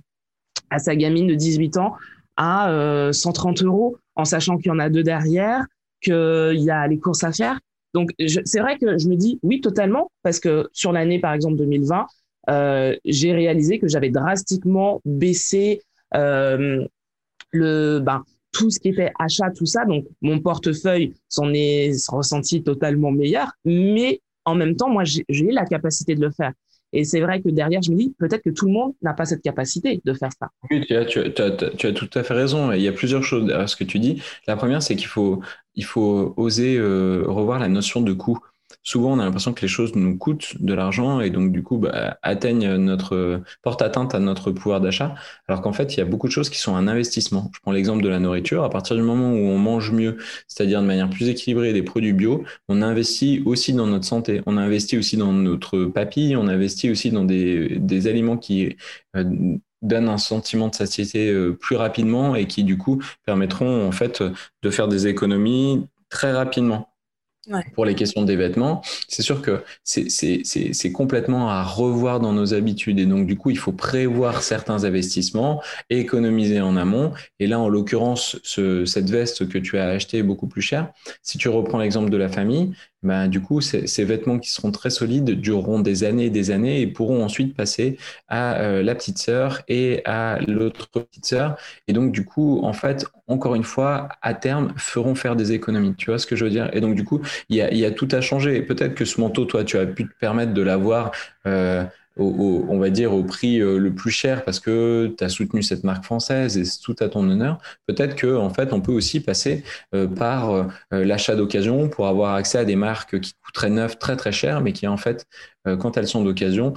à sa gamine de 18 ans à 130 euh, euros, en sachant qu'il y en a deux derrière, qu'il y a les courses à faire? Donc, c'est vrai que je me dis oui, totalement, parce que sur l'année, par exemple, 2020, euh, j'ai réalisé que j'avais drastiquement baissé euh, le, ben, tout ce qui était achat, tout ça. Donc, mon portefeuille s'en est ressenti totalement meilleur. Mais en même temps, moi, j'ai la capacité de le faire. Et c'est vrai que derrière, je me dis, peut-être que tout le monde n'a pas cette capacité de faire ça. Oui, tu as, tu, as, tu as, tout à fait raison. Il y a plusieurs choses derrière ce que tu dis. La première, c'est qu'il faut, il faut oser euh, revoir la notion de coût souvent on a l'impression que les choses nous coûtent de l'argent et donc du coup bah, atteignent notre porte atteinte à notre pouvoir d'achat. Alors qu'en fait il y a beaucoup de choses qui sont un investissement. Je prends l'exemple de la nourriture. À partir du moment où on mange mieux c'est-à-dire de manière plus équilibrée des produits bio on investit aussi dans notre santé. On investit aussi dans notre papille. On investit aussi dans des, des aliments qui euh, donnent un sentiment de satiété euh, plus rapidement et qui du coup permettront en fait de faire des économies très rapidement pour les questions des vêtements, c'est sûr que c'est complètement à revoir dans nos habitudes. Et donc, du coup, il faut prévoir certains investissements économiser en amont. Et là, en l'occurrence, ce, cette veste que tu as achetée beaucoup plus cher, si tu reprends l'exemple de la famille, ben, du coup, ces vêtements qui seront très solides dureront des années et des années et pourront ensuite passer à euh, la petite sœur et à l'autre petite sœur. Et donc, du coup, en fait, encore une fois, à terme, feront faire des économies. Tu vois ce que je veux dire? Et donc, du coup, il y a, y a, tout à changer. Peut-être que ce manteau, toi, tu as pu te permettre de l'avoir. Euh, on va dire au prix euh, le plus cher parce que tu as soutenu cette marque française et c'est tout à ton honneur. Peut-être que en fait, on peut aussi passer euh, par euh, l'achat d'occasion pour avoir accès à des marques qui coûteraient neuf très très cher, mais qui en fait quand elles sont d'occasion,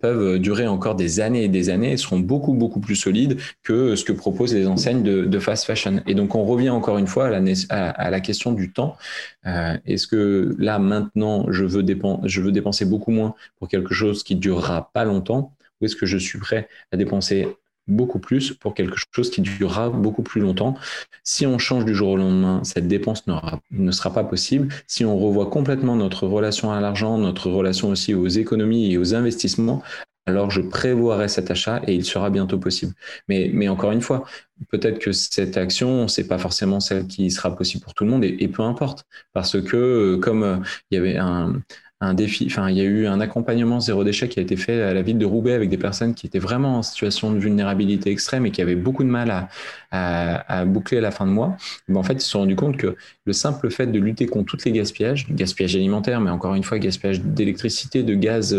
peuvent durer encore des années et des années et seront beaucoup, beaucoup plus solides que ce que proposent les enseignes de, fast fashion. Et donc, on revient encore une fois à la, à, la question du temps. Est-ce que là, maintenant, je veux, je veux dépenser beaucoup moins pour quelque chose qui durera pas longtemps ou est-ce que je suis prêt à dépenser beaucoup plus pour quelque chose qui durera beaucoup plus longtemps. Si on change du jour au lendemain, cette dépense ne sera pas possible. Si on revoit complètement notre relation à l'argent, notre relation aussi aux économies et aux investissements, alors je prévoirai cet achat et il sera bientôt possible. Mais, encore une fois, peut-être que cette action, c'est pas forcément celle qui sera possible pour tout le monde et, et peu importe. Parce que euh, comme euh, il y avait un, un défi, enfin, il y a eu un accompagnement zéro déchet qui a été fait à la ville de Roubaix avec des personnes qui étaient vraiment en situation de vulnérabilité extrême et qui avaient beaucoup de mal à, à, boucler la fin de mois. En fait, ils se sont rendus compte que le simple fait de lutter contre tous les gaspillages, gaspillage alimentaire, mais encore une fois, gaspillage d'électricité, de gaz,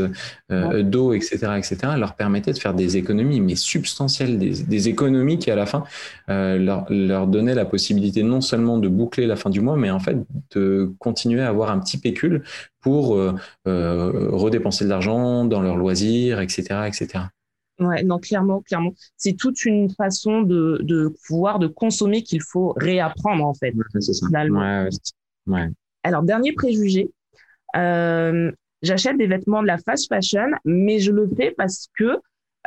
euh, d'eau, etc., etc., leur permettait de faire des économies, mais substantielles, des, des économies qui, à la fin, euh, leur, leur donnaient la possibilité non seulement de boucler la fin du mois, mais en fait, de continuer à avoir un petit pécule pour euh, euh, redépenser de l'argent dans leurs loisirs, etc., etc. Ouais, non, clairement, clairement. C'est toute une façon de, de pouvoir, de consommer qu'il faut réapprendre, en fait. c'est ça. Ouais, ouais. Alors, dernier préjugé. Euh, J'achète des vêtements de la fast fashion, mais je le fais parce que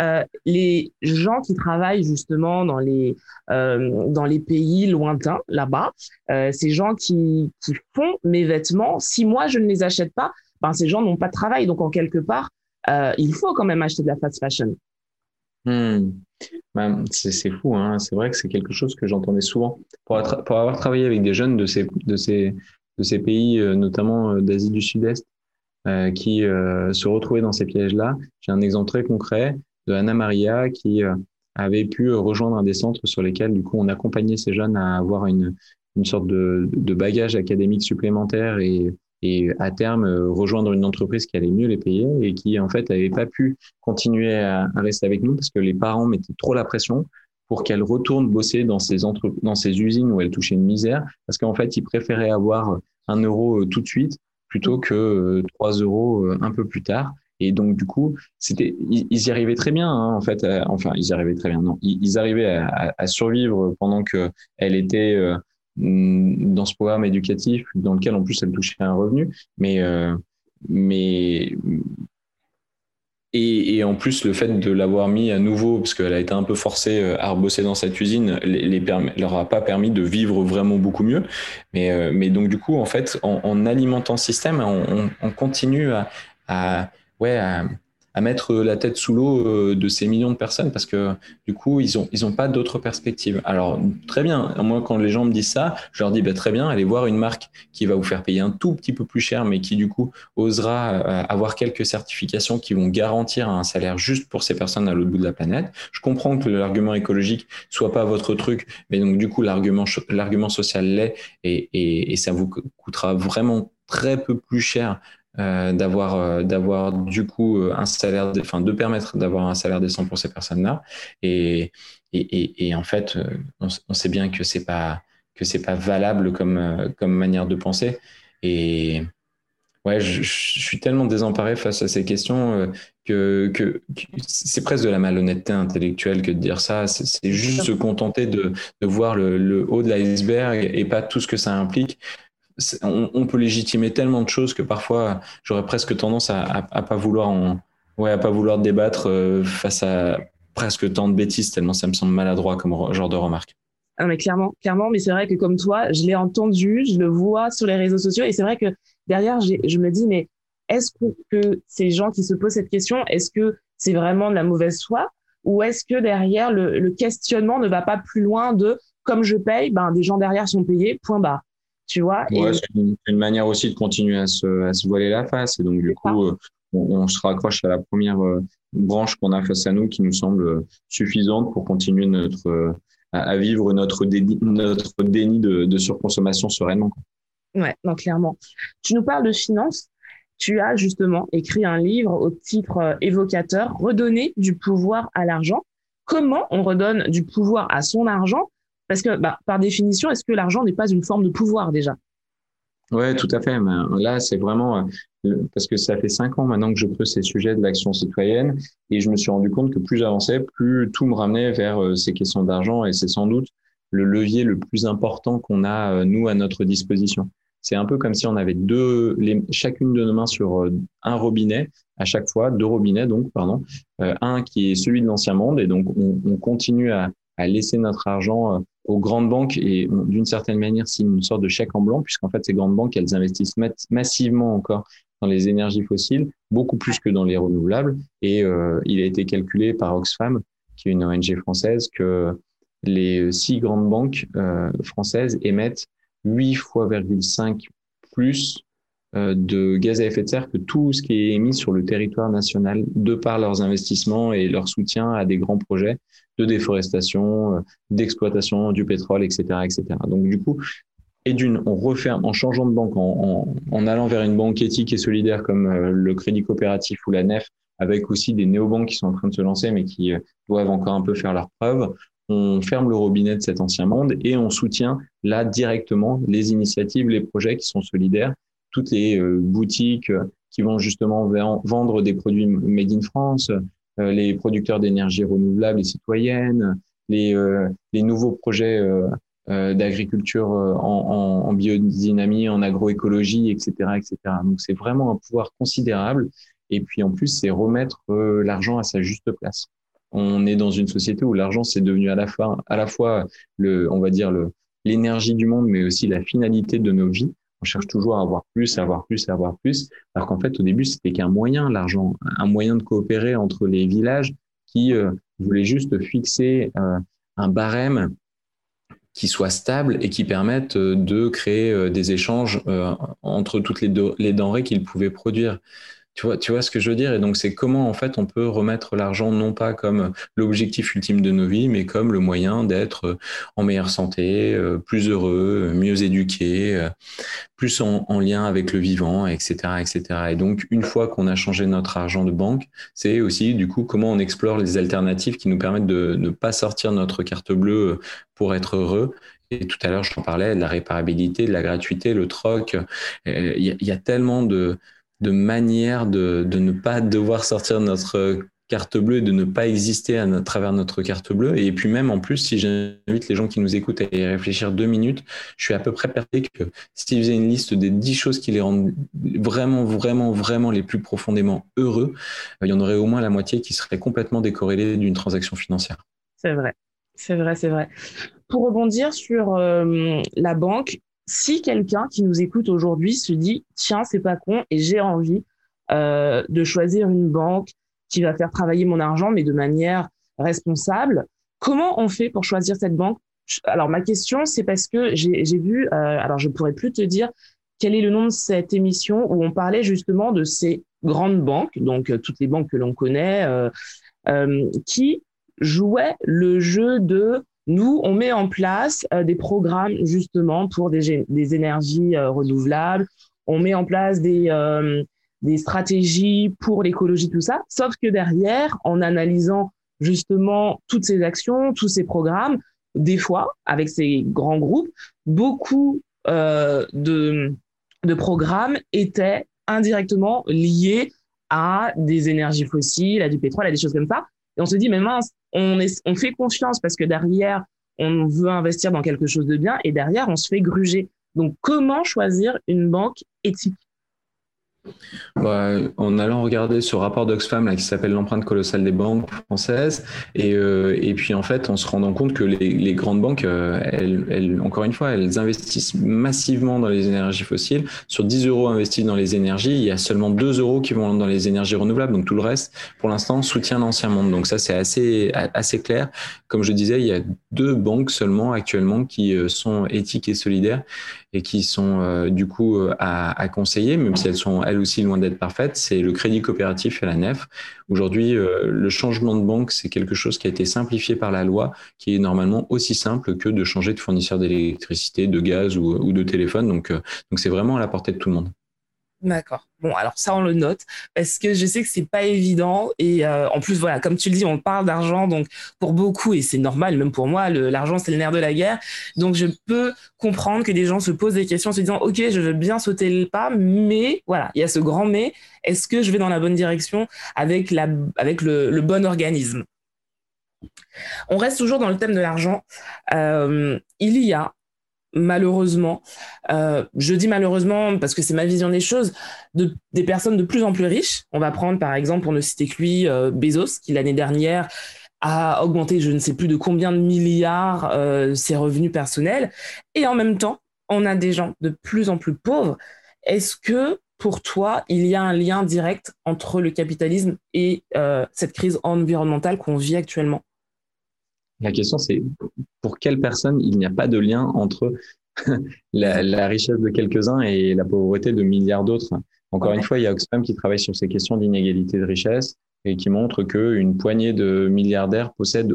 euh, les gens qui travaillent justement dans les euh, dans les pays lointains là-bas, euh, ces gens qui qui font mes vêtements, si moi je ne les achète pas, ben ces gens n'ont pas de travail. Donc en quelque part, euh, il faut quand même acheter de la fast fashion. Hmm. Ben, c'est fou, hein. c'est vrai que c'est quelque chose que j'entendais souvent. Pour, avoir travaillé avec des jeunes de ces, pays, euh, notamment d'Asie du Sud-Est, qui se retrouvaient dans ces pièges-là, j'ai un exemple très concret de Anna Maria qui euh, avait pu rejoindre un des centres sur lesquels du coup on accompagnait ces jeunes à avoir une, une sorte de, de bagage académique supplémentaire et, et à terme euh, rejoindre une entreprise qui allait mieux les payer et qui en fait n'avait pas pu continuer à, rester avec nous parce que les parents mettaient trop la pression pour qu'elle retourne bosser dans ces entre dans ces usines où elle touchait une misère parce qu'en fait ils préféraient avoir un euro euh, tout de suite plutôt que trois euros un peu plus tard et donc, du coup, c'était, ils, y arrivaient très bien, hein, en fait. Euh, enfin, ils y arrivaient très bien. Non, ils, arrivaient à, survivre pendant que elle était euh, dans ce programme éducatif, dans lequel en plus elle touchait un revenu. Mais, euh, mais et, en plus, le fait de l'avoir mis à nouveau, parce qu'elle a été un peu forcée à rebosser dans cette usine, les, leur a pas permis de vivre vraiment beaucoup mieux. Mais, mais donc, du coup, en fait, en, en alimentant le système, on, on continue à, à ouais, à, mettre la tête sous l'eau euh, de ces millions de personnes parce que du coup, ils n'ont ils ont pas d'autres perspectives. Alors, très bien. Moi, quand les gens me disent ça, je leur dis bah, très bien, allez voir une marque qui va vous faire payer un tout petit peu plus cher, mais qui du coup osera euh, avoir quelques certifications qui vont garantir un salaire juste pour ces personnes à l'autre bout de la planète. Je comprends que l'argument écologique soit pas votre truc, mais donc du coup, l'argument l'argument social l'est et, et, et ça vous coûtera vraiment très peu plus cher euh, d'avoir euh, d'avoir du coup euh, un salaire, enfin de permettre d'avoir un salaire décent pour ces personnes-là. Et, et, et, en fait, on, sait bien que c'est pas que c'est pas valable comme comme manière de penser. Et ouais, je, suis tellement désemparé face à ces questions que, que, c'est presque de la malhonnêteté intellectuelle que de dire ça. C'est juste se contenter de, de voir le, le haut de l'iceberg et pas tout ce que ça implique on, peut légitimer tellement de choses que parfois j'aurais presque tendance à, à, pas vouloir ouais, à pas vouloir débattre euh, face à presque tant de bêtises tellement ça me semble maladroit comme genre de remarque. Ah, mais clairement, clairement, mais c'est vrai que comme toi, je l'ai entendu, je le vois sur les réseaux sociaux et c'est vrai que derrière, je me dis, mais est-ce que, ces gens qui se posent cette question, est-ce que c'est vraiment de la mauvaise foi ou est-ce que derrière le, le, questionnement ne va pas plus loin de comme je paye, ben des gens derrière sont payés, point barre tu vois. c'est une, manière aussi de continuer à se, à se voiler la face. Et donc, du coup, euh, on, se raccroche à la première euh, branche qu'on a face à nous qui nous semble euh, suffisante pour continuer notre, à, vivre notre déni, notre déni de, de surconsommation sereinement. Ouais, non, clairement. Tu nous parles de finances. Tu as justement écrit un livre au titre évocateur, Redonner du pouvoir à l'argent. Comment on redonne du pouvoir à son argent parce que, bah, par définition, est-ce que l'argent n'est pas une forme de pouvoir déjà? Ouais, tout à fait. là, c'est vraiment parce que ça fait cinq ans maintenant que je creuse ces sujets de l'action citoyenne et je me suis rendu compte que plus j'avançais, plus tout me ramenait vers euh, ces questions d'argent et c'est sans doute le levier le plus important qu'on a, euh, nous, à notre disposition. C'est un peu comme si on avait deux, chacune de nos mains sur euh, un robinet à chaque fois, deux robinets donc, pardon, un qui est celui de l'ancien monde et donc on, on continue à, laisser notre argent aux grandes banques et d'une certaine manière c'est une sorte de chèque en blanc puisqu'en fait ces grandes banques elles investissent massivement encore dans les énergies fossiles, beaucoup plus que dans les renouvelables. Et euh, il a été calculé par Oxfam, qui est une ONG française, que les six grandes banques euh, françaises émettent 8 fois plus euh, de gaz à effet de serre que tout ce qui est émis sur le territoire national de par leurs investissements et leur soutien à des grands projets de déforestation, d'exploitation du pétrole, etc., etc. Donc du coup, et d'une, on referme en changeant de banque, en, allant vers une banque éthique et solidaire comme euh, le Crédit Coopératif ou la NEF, avec aussi des néobanques qui sont en train de se lancer, mais qui euh, doivent encore un peu faire leur preuve. On ferme le robinet de cet ancien monde et on soutient là directement les initiatives, les projets qui sont solidaires, toutes les euh, boutiques qui vont justement vendre des produits made in France, les producteurs d'énergie renouvelable et citoyenne, les, les nouveaux projets euh, d'agriculture euh, en, en, biodynamie, en agroécologie, etc., etc. Donc c'est vraiment un pouvoir considérable. Et puis en plus, c'est remettre euh, l'argent à sa juste place. On est dans une société où l'argent c'est devenu à la fois, à la fois le, on va dire le, l'énergie du monde, mais aussi la finalité de nos vies. On cherche toujours à avoir plus, à avoir plus, à avoir plus. Alors qu'en fait, au début, c'était qu'un moyen, l'argent, un moyen de coopérer entre les villages qui euh, voulaient juste fixer un barème qui soient stables et qui permettent euh, de créer euh, des échanges euh, entre toutes les denrées qu'ils pouvaient produire. Tu vois, tu vois ce que je veux dire? Et donc, c'est comment, en fait, on peut remettre l'argent non pas comme l'objectif ultime de nos vies, mais comme le moyen d'être en meilleure santé, plus heureux, mieux éduqué, plus en, lien avec le vivant, etc., etc. Et donc, une fois qu'on a changé notre argent de banque, c'est aussi, du coup, comment on explore les alternatives qui nous permettent de ne pas sortir notre carte bleue pour être heureux et tout à l'heure, je t'en parlais de la réparabilité, de la gratuité, le troc. Il y, a tellement de, de manière de, ne pas devoir sortir notre carte bleue et de ne pas exister à, travers notre carte bleue. Et puis même en plus, si j'invite les gens qui nous écoutent à y réfléchir deux minutes, je suis à peu près persuadé que s'ils faisaient une liste des dix choses qui les rendent vraiment, vraiment, vraiment les plus profondément heureux, il y en aurait au moins la moitié qui serait complètement décorrélée d'une transaction financière. C'est vrai, c'est vrai, c'est vrai. Pour rebondir sur euh, la banque, si quelqu'un qui nous écoute aujourd'hui se dit tiens c'est pas con et j'ai envie euh, de choisir une banque qui va faire travailler mon argent mais de manière responsable comment on fait pour choisir cette banque? Alors ma question c'est parce que j'ai vu euh, alors je pourrais plus te dire quel est le nom de cette émission où on parlait justement de ces grandes banques donc euh, toutes les banques que l'on connaît qui jouaient le jeu de nous, on met en place euh, des programmes justement pour des, énergies euh, renouvelables. On met en place des, euh, des stratégies pour l'écologie, tout ça. Sauf que derrière, en analysant justement toutes ces actions, tous ces programmes, des fois, avec ces grands groupes, beaucoup de, de programmes étaient indirectement liés à des énergies fossiles, à du pétrole, à des choses comme ça. Et on se dit, mais mince, on, fait confiance parce que derrière, on veut investir dans quelque chose de bien et derrière, on se fait gruger. Donc, comment choisir une banque éthique? Bah, en allant regarder ce rapport d'Oxfam qui s'appelle l'empreinte colossale des banques françaises, et, euh, et puis en fait, on se rendant compte que les, grandes banques, euh, encore une fois, elles investissent massivement dans les énergies fossiles. Sur 10 euros investis dans les énergies, il y a seulement 2 euros qui vont dans les énergies renouvelables. Donc tout le reste, pour l'instant, soutient l'ancien monde. Donc ça, c'est assez, assez clair. Comme je disais, il y a deux banques seulement actuellement qui euh, sont éthiques et solidaires et qui sont du coup à, conseiller, même si elles sont aussi loin d'être parfaites, c'est le crédit coopératif et la nef. Aujourd'hui, euh, le changement de banque, c'est quelque chose qui a été simplifié par la loi, qui est normalement aussi simple que de changer de fournisseur d'électricité, de gaz ou, de téléphone. Donc, donc c'est vraiment à la portée de tout le monde. D'accord. Bon, alors ça, on le note parce que je sais que c'est pas évident. Et euh, en plus, voilà, comme tu le dis, on parle d'argent. Donc, pour beaucoup, et c'est normal, même pour moi, l'argent, c'est le nerf de la guerre. Donc, je peux comprendre que des gens se posent des questions en se disant, OK, je veux bien sauter le pas, mais voilà, il y a ce grand mais. Est-ce que je vais dans la bonne direction avec, la, avec le, bon organisme? On reste toujours dans le thème de l'argent. Euh, il y a malheureusement, euh, je dis malheureusement parce que c'est ma vision des choses, de, des personnes de plus en plus riches. On va prendre par exemple, pour ne citer que lui, euh, Bezos, qui l'année dernière a augmenté je ne sais plus de combien de milliards euh, ses revenus personnels. Et en même temps, on a des gens de plus en plus pauvres. Est-ce que pour toi, il y a un lien direct entre le capitalisme et cette crise environnementale qu'on vit actuellement? La question, c'est pour quelle personne il n'y a pas de lien entre la, richesse de quelques-uns et la pauvreté de milliards d'autres? Encore une fois, il y a Oxfam qui travaille sur ces questions d'inégalité de richesse et qui montre qu'une poignée de milliardaires possède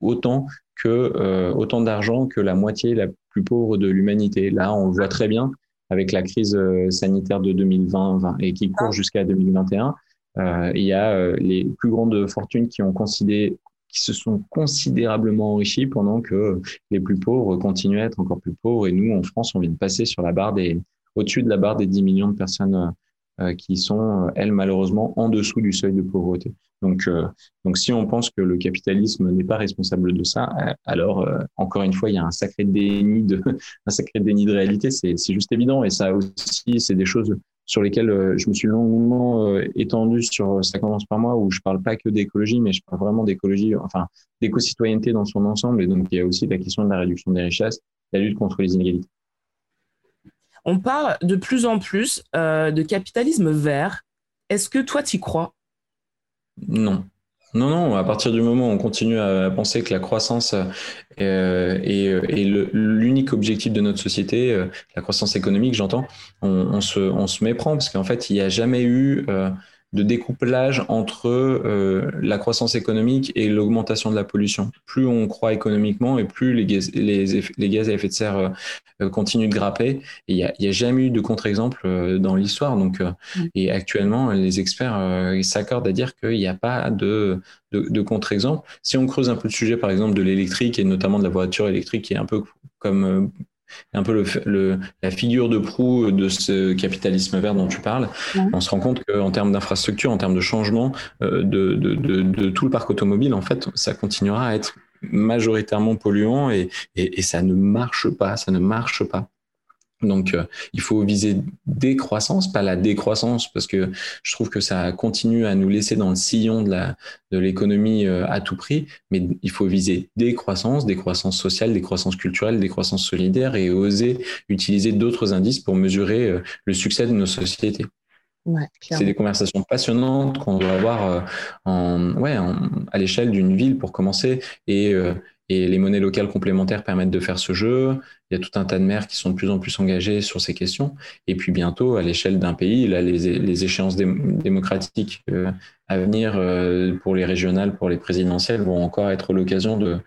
autant que euh, autant d'argent que la moitié la plus pauvre de l'humanité. Là, on le voit très bien avec la crise euh, sanitaire de 2020 et qui court jusqu'à 2021. Euh, il y a les plus grandes fortunes qui ont considéré, qui se sont considérablement enrichis pendant que les plus pauvres continuent à être encore plus pauvres. Et nous, en France, on vient de passer sur la barre des, au-dessus de la barre des 10 millions de personnes euh, qui sont, euh, elles, malheureusement, en dessous du seuil de pauvreté. Donc, euh, donc si on pense que le capitalisme n'est pas responsable de ça, alors, encore une fois, il y a un sacré déni de, un sacré déni de réalité. C'est juste évident. Et ça aussi, c'est des choses sur lesquels euh, je me suis longuement euh, étendu sur euh, Ça commence par moi, où je parle pas que d'écologie, mais je parle vraiment d'écologie, enfin d'éco-citoyenneté dans son ensemble. Et donc, il y a aussi la question de la réduction des richesses, la lutte contre les inégalités. On parle de plus en plus de capitalisme vert. Est-ce que toi, tu y crois? Non. Non, non, à partir du moment où on continue à penser que la croissance euh, est, l'unique objectif de notre société, euh, la croissance économique, j'entends, on, se, on se méprend parce qu'en fait, il n'y a jamais eu euh, de découplage entre euh, la croissance économique et l'augmentation de la pollution. Plus on croit économiquement et plus les gaz, les, les gaz à effet de serre euh, euh, continuent de grapper. il n'y a, a, jamais eu de contre-exemple dans l'histoire. Donc, mm. et actuellement, les experts s'accordent à dire qu'il n'y a pas de, de, de contre-exemple. Si on creuse un peu le sujet, par exemple, de l'électrique et notamment de la voiture électrique, qui est un peu comme un peu le, la figure de proue de ce capitalisme vert dont tu parles, on se rend compte qu'en termes d'infrastructure, en termes de changement euh, de, de, de, tout le parc automobile, en fait, ça continuera à être majoritairement polluant et, et, et ça ne marche pas, ça ne marche pas. Donc, euh, il faut viser décroissance, pas la décroissance, parce que je trouve que ça continue à nous laisser dans le sillon de la de l'économie euh, à tout prix. Mais il faut viser décroissance, décroissance sociale, décroissance culturelle, décroissance solidaire, et oser utiliser d'autres indices pour mesurer euh, le succès de nos sociétés. Ouais, c'est des conversations passionnantes qu'on doit avoir en, ouais, à l'échelle d'une ville pour commencer et et les monnaies locales complémentaires permettent de faire ce jeu. Il y a tout un tas de maires qui sont de plus en plus engagés sur ces questions. Et puis bientôt, à l'échelle d'un pays, là, les, échéances démocratiques euh, à venir euh, pour les régionales, pour les présidentielles, vont encore être l'occasion de,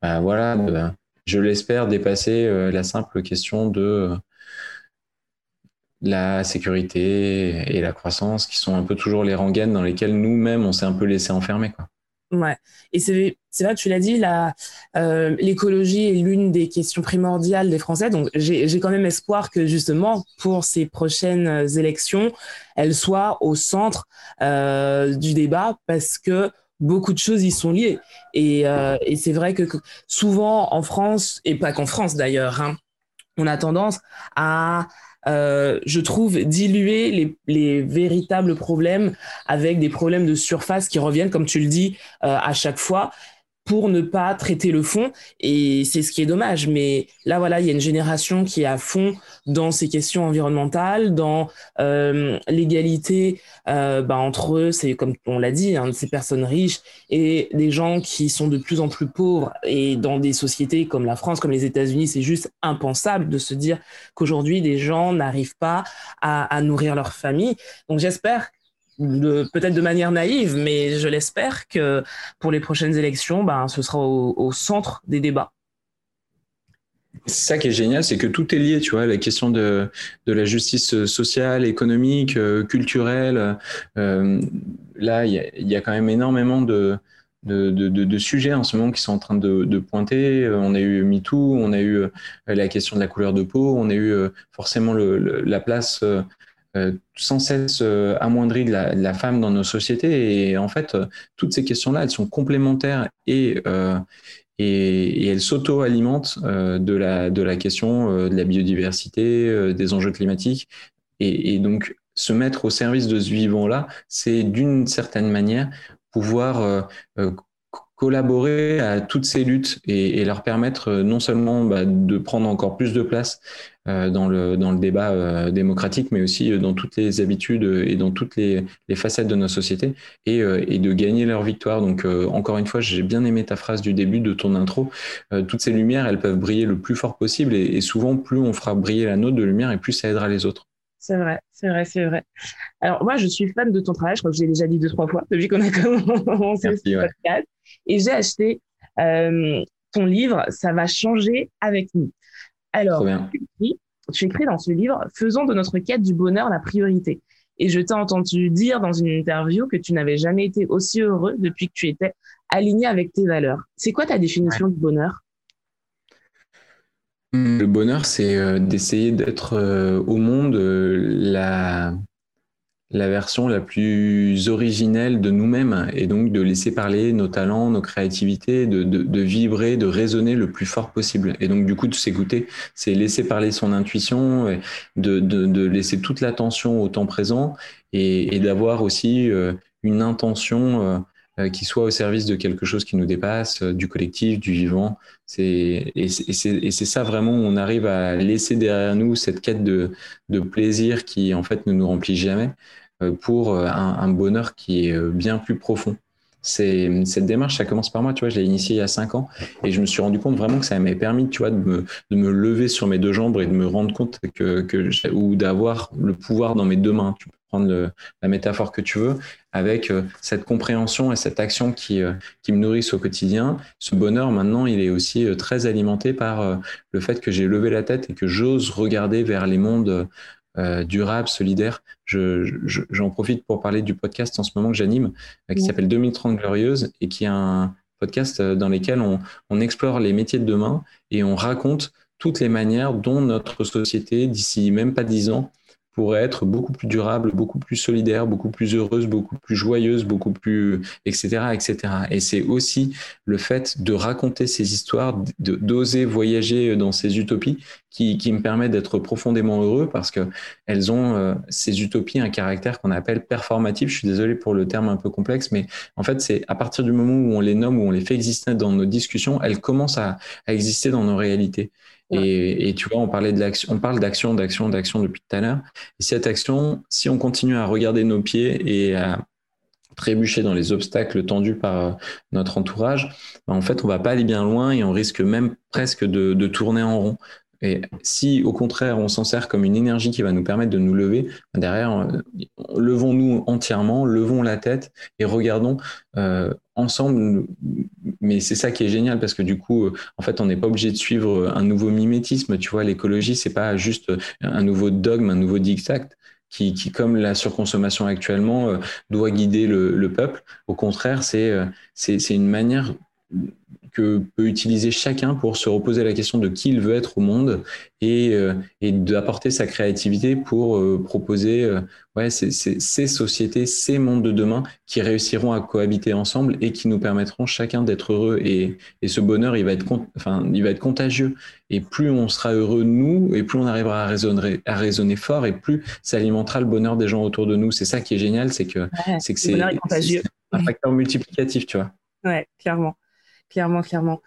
bah, voilà, je l'espère, dépasser euh, la simple question de la sécurité et la croissance, qui sont un peu toujours les rengaines dans lesquelles nous-mêmes, on s'est un peu laissé enfermer. Et c'est vrai, tu l'as dit, euh, l'écologie est l'une des questions primordiales des Français. Donc, j'ai quand même espoir que justement, pour ces prochaines élections, elles soient au centre euh, du débat parce que beaucoup de choses y sont liées. Et, euh, c'est vrai que, souvent en France, et pas qu'en France d'ailleurs, hein, on a tendance à euh, je trouve, diluer les, les, véritables problèmes avec des problèmes de surface qui reviennent, comme tu le dis, euh, à chaque fois pour ne pas traiter le fond. Et c'est ce qui est dommage. Mais là, voilà, il y a une génération qui est à fond dans ces questions environnementales, dans euh, l'égalité euh, bah, entre eux, c'est comme on l'a dit, hein, ces personnes riches et des gens qui sont de plus en plus pauvres. Et dans des sociétés comme la France, comme les États-Unis, c'est juste impensable de se dire qu'aujourd'hui, des gens n'arrivent pas à, à nourrir leur famille. Donc j'espère peut-être de manière naïve, mais je l'espère que pour les prochaines élections, ben, ce sera au, centre des débats. c'est ça qui est génial, c'est que tout est lié, tu vois, la question de, de la justice sociale, économique, culturelle. là, il y a, quand même énormément de, de, de, sujets en ce moment qui sont en train de, pointer. Euh, on a eu MeToo, on a eu euh, la question de la couleur de peau, on a eu euh, forcément le, la place sans cesse amoindrie de la, femme dans nos sociétés. Et en fait, toutes ces questions-là, elles sont complémentaires et, et, elles s'auto-alimentent de, la, de la question de la biodiversité, des enjeux climatiques. Et, et donc, se mettre au service de ce vivant-là, c'est d'une certaine manière pouvoir euh, euh, collaborer à toutes ces luttes et, leur permettre euh, non seulement bah, de prendre encore plus de place dans, le, dans le débat démocratique, mais aussi dans toutes les habitudes et dans toutes les, facettes de nos sociétés et, et, de gagner leur victoire. Donc, encore une fois, j'ai bien aimé ta phrase du début de ton intro. toutes ces lumières, elles peuvent briller le plus fort possible et, et souvent, plus on fera briller la nôtre de lumière et plus ça aidera les autres. C'est vrai, c'est vrai, c'est vrai. Alors, moi, je suis fan de ton travail. Je crois que j'ai déjà dit deux, trois fois depuis qu'on a commencé ce podcast. Et j'ai acheté euh, ton livre Ça va changer avec nous. Alors, tu écris, tu écris dans ce livre Faisons de notre quête du bonheur la priorité. Et je t'ai entendu dire dans une interview que tu n'avais jamais été aussi heureux depuis que tu étais aligné avec tes valeurs. C'est quoi ta définition du bonheur? Le bonheur, c'est euh, d'essayer d'être euh, au monde euh, la, version la plus originelle de nous-mêmes et donc de laisser parler nos talents, nos créativités, de, vibrer, de résonner le plus fort possible. Et donc du coup de s'écouter, c'est laisser parler son intuition, de, laisser toute l'attention au temps présent et, et d'avoir aussi une intention qui soit au service de quelque chose qui nous dépasse, euh, du collectif, du vivant. C'est, et, c'est, ça vraiment où on arrive à laisser derrière nous cette quête de, de plaisir qui en fait ne nous remplit jamais euh, pour un, bonheur qui est bien plus profond. Cette démarche, ça commence par moi, tu vois, je l'ai initiée il y a cinq ans et je me suis rendu compte vraiment que ça m'avait permis, tu vois, de me, de me lever sur mes deux jambes et de me rendre compte que, que ou d'avoir le pouvoir dans mes deux mains. Tu prendre la métaphore que tu veux, avec euh, cette compréhension et cette action qui, euh, qui me nourrissent au quotidien. Ce bonheur, maintenant, il est aussi euh, très alimenté par le fait que j'ai levé la tête et que j'ose regarder vers les mondes durables, solidaires. J'en profite pour parler du podcast en ce moment que j'anime, qui s'appelle 2030 Glorieuse et qui est un podcast dans lequel on, on explore les métiers de demain et on raconte toutes les manières dont notre société, d'ici même pas dix ans, pourrait être beaucoup plus durable, beaucoup plus solidaire, beaucoup plus heureuse, beaucoup plus joyeuse, beaucoup plus, etc., etc. Et c'est aussi le fait de raconter ces histoires, d'oser voyager dans ces utopies qui, qui me permet d'être profondément heureux parce que elles ont euh, ces utopies un caractère qu'on appelle performatif. Je suis désolé pour le terme un peu complexe, mais en fait, c'est à partir du moment où on les nomme, où on les fait exister dans nos discussions, elles commencent à, à exister dans nos réalités. Et, tu vois, on parlait de l'action, on parle d'action, d'action, d'action depuis tout à l'heure. Et cette action, si on continue à regarder nos pieds et à trébucher dans les obstacles tendus par euh, notre entourage, ben, en fait, on va pas aller bien loin et on risque même presque de tourner en rond. Et si au contraire on s'en sert comme une énergie qui va nous permettre de nous lever, derrière, euh, levons-nous entièrement, levons la tête et regardons euh, ensemble. Mais c'est ça qui est génial parce que du coup, euh, en fait, on n'est pas obligé de suivre un nouveau mimétisme. Tu vois, l'écologie, c'est pas juste un nouveau dogme, un nouveau dictat. Qui, comme la surconsommation actuellement, doit guider le, le peuple. Au contraire, c'est une manière que peut utiliser chacun pour se reposer la question de qui il veut être au monde et, euh, et d'apporter sa créativité pour euh, proposer euh, ouais, ces, ces, sociétés, ces mondes de demain qui réussiront à cohabiter ensemble et qui nous permettront chacun d'être heureux. Et, et, ce bonheur, il va, être, enfin, il va être contagieux. Et plus on sera heureux, nous, et plus on arrivera à raisonner, à raisonner fort, et plus ça alimentera le bonheur des gens autour de nous. C'est ça qui est génial, c'est que c'est que c'est un facteur multiplicatif, tu vois. Ouais, clairement. Clairement, clairement.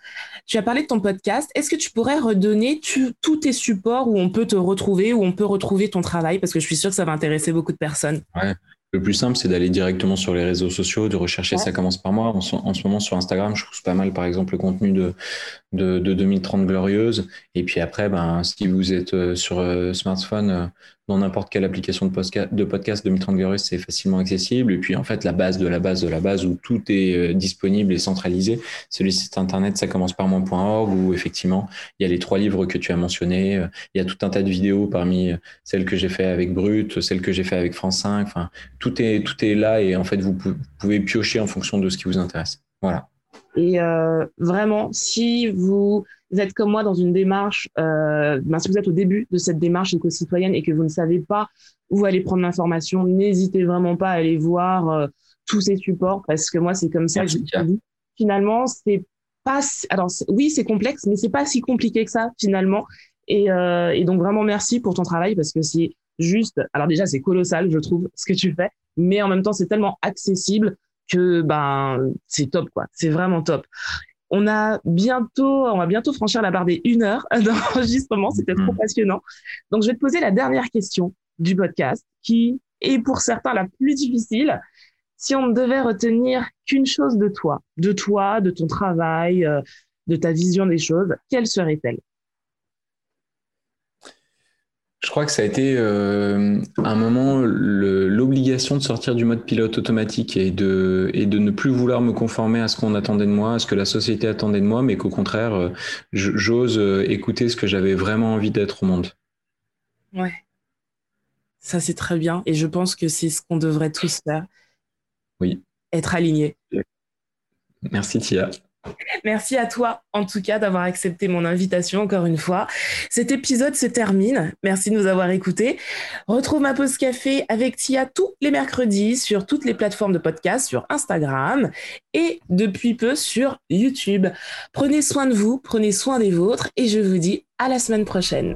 Tu as parlé de ton podcast. Est-ce que tu pourrais redonner tous tes supports où on peut te retrouver, où on peut retrouver ton travail? Parce que je suis sûre que ça va intéresser beaucoup de personnes. Ouais. Le plus simple, c'est d'aller directement sur les réseaux sociaux, de rechercher Ça commence par moi. En, ce moment, sur Instagram, je pousse pas mal, par exemple, le contenu de, de, 2030 Glorieuse. Et puis après, ben, si vous êtes euh, sur euh, smartphone, dans n'importe quelle application de podcast, de podcast de c'est facilement accessible. Et puis, en fait, la base de la base de la base où tout est euh, disponible et centralisé, c'est le site internet ça commence par moi.org où effectivement, il y a les trois livres que tu as mentionnés. Euh, il y a tout un tas de vidéos parmi euh, celles que j'ai fait avec Brut, celles que j'ai fait avec France 5. Enfin, tout est, tout est là et en fait, vous pouvez piocher en fonction de ce qui vous intéresse. Voilà. Et euh, vraiment, si vous êtes comme moi dans une démarche, euh, ben, si vous êtes au début de cette démarche éco-citoyenne et que vous ne savez pas où aller prendre l'information, n'hésitez vraiment pas à aller voir euh, tous ces supports parce que moi, c'est comme ça que je dis. Finalement, c'est pas. Alors, oui, c'est complexe, mais c'est pas si compliqué que ça, finalement. Et, euh, et donc, vraiment, merci pour ton travail parce que c'est juste. Alors, déjà, c'est colossal, je trouve, ce que tu fais, mais en même temps, c'est tellement accessible que ben c'est top quoi, c'est vraiment top. On a bientôt, on va bientôt franchir la barre des une heure d'enregistrement, c'était trop mhm. passionnant. Donc je vais te poser la dernière question du podcast, qui est pour certains la plus difficile. Si on ne devait retenir qu'une chose de toi, de toi, de ton travail, euh, de ta vision des choses, quelle serait-elle? Je crois que ça a été euh, un moment l'obligation de sortir du mode pilote automatique et de, et de ne plus vouloir me conformer à ce qu'on attendait de moi, à ce que la société attendait de moi, mais qu'au contraire, euh, j'ose euh, écouter ce que j'avais vraiment envie d'être au monde. Ouais. Ça, c'est très bien. Et je pense que c'est ce qu'on devrait tous faire. Oui. Être aligné. Merci, Tia. Merci à toi, en tout cas, d'avoir accepté mon invitation encore une fois. Cet épisode se termine. Merci de nous avoir écoutés. Retrouve ma pause café avec Tia tous les mercredis sur toutes les plateformes de podcast, sur Instagram et depuis peu sur YouTube. Prenez soin de vous, prenez soin des vôtres et je vous dis à la semaine prochaine.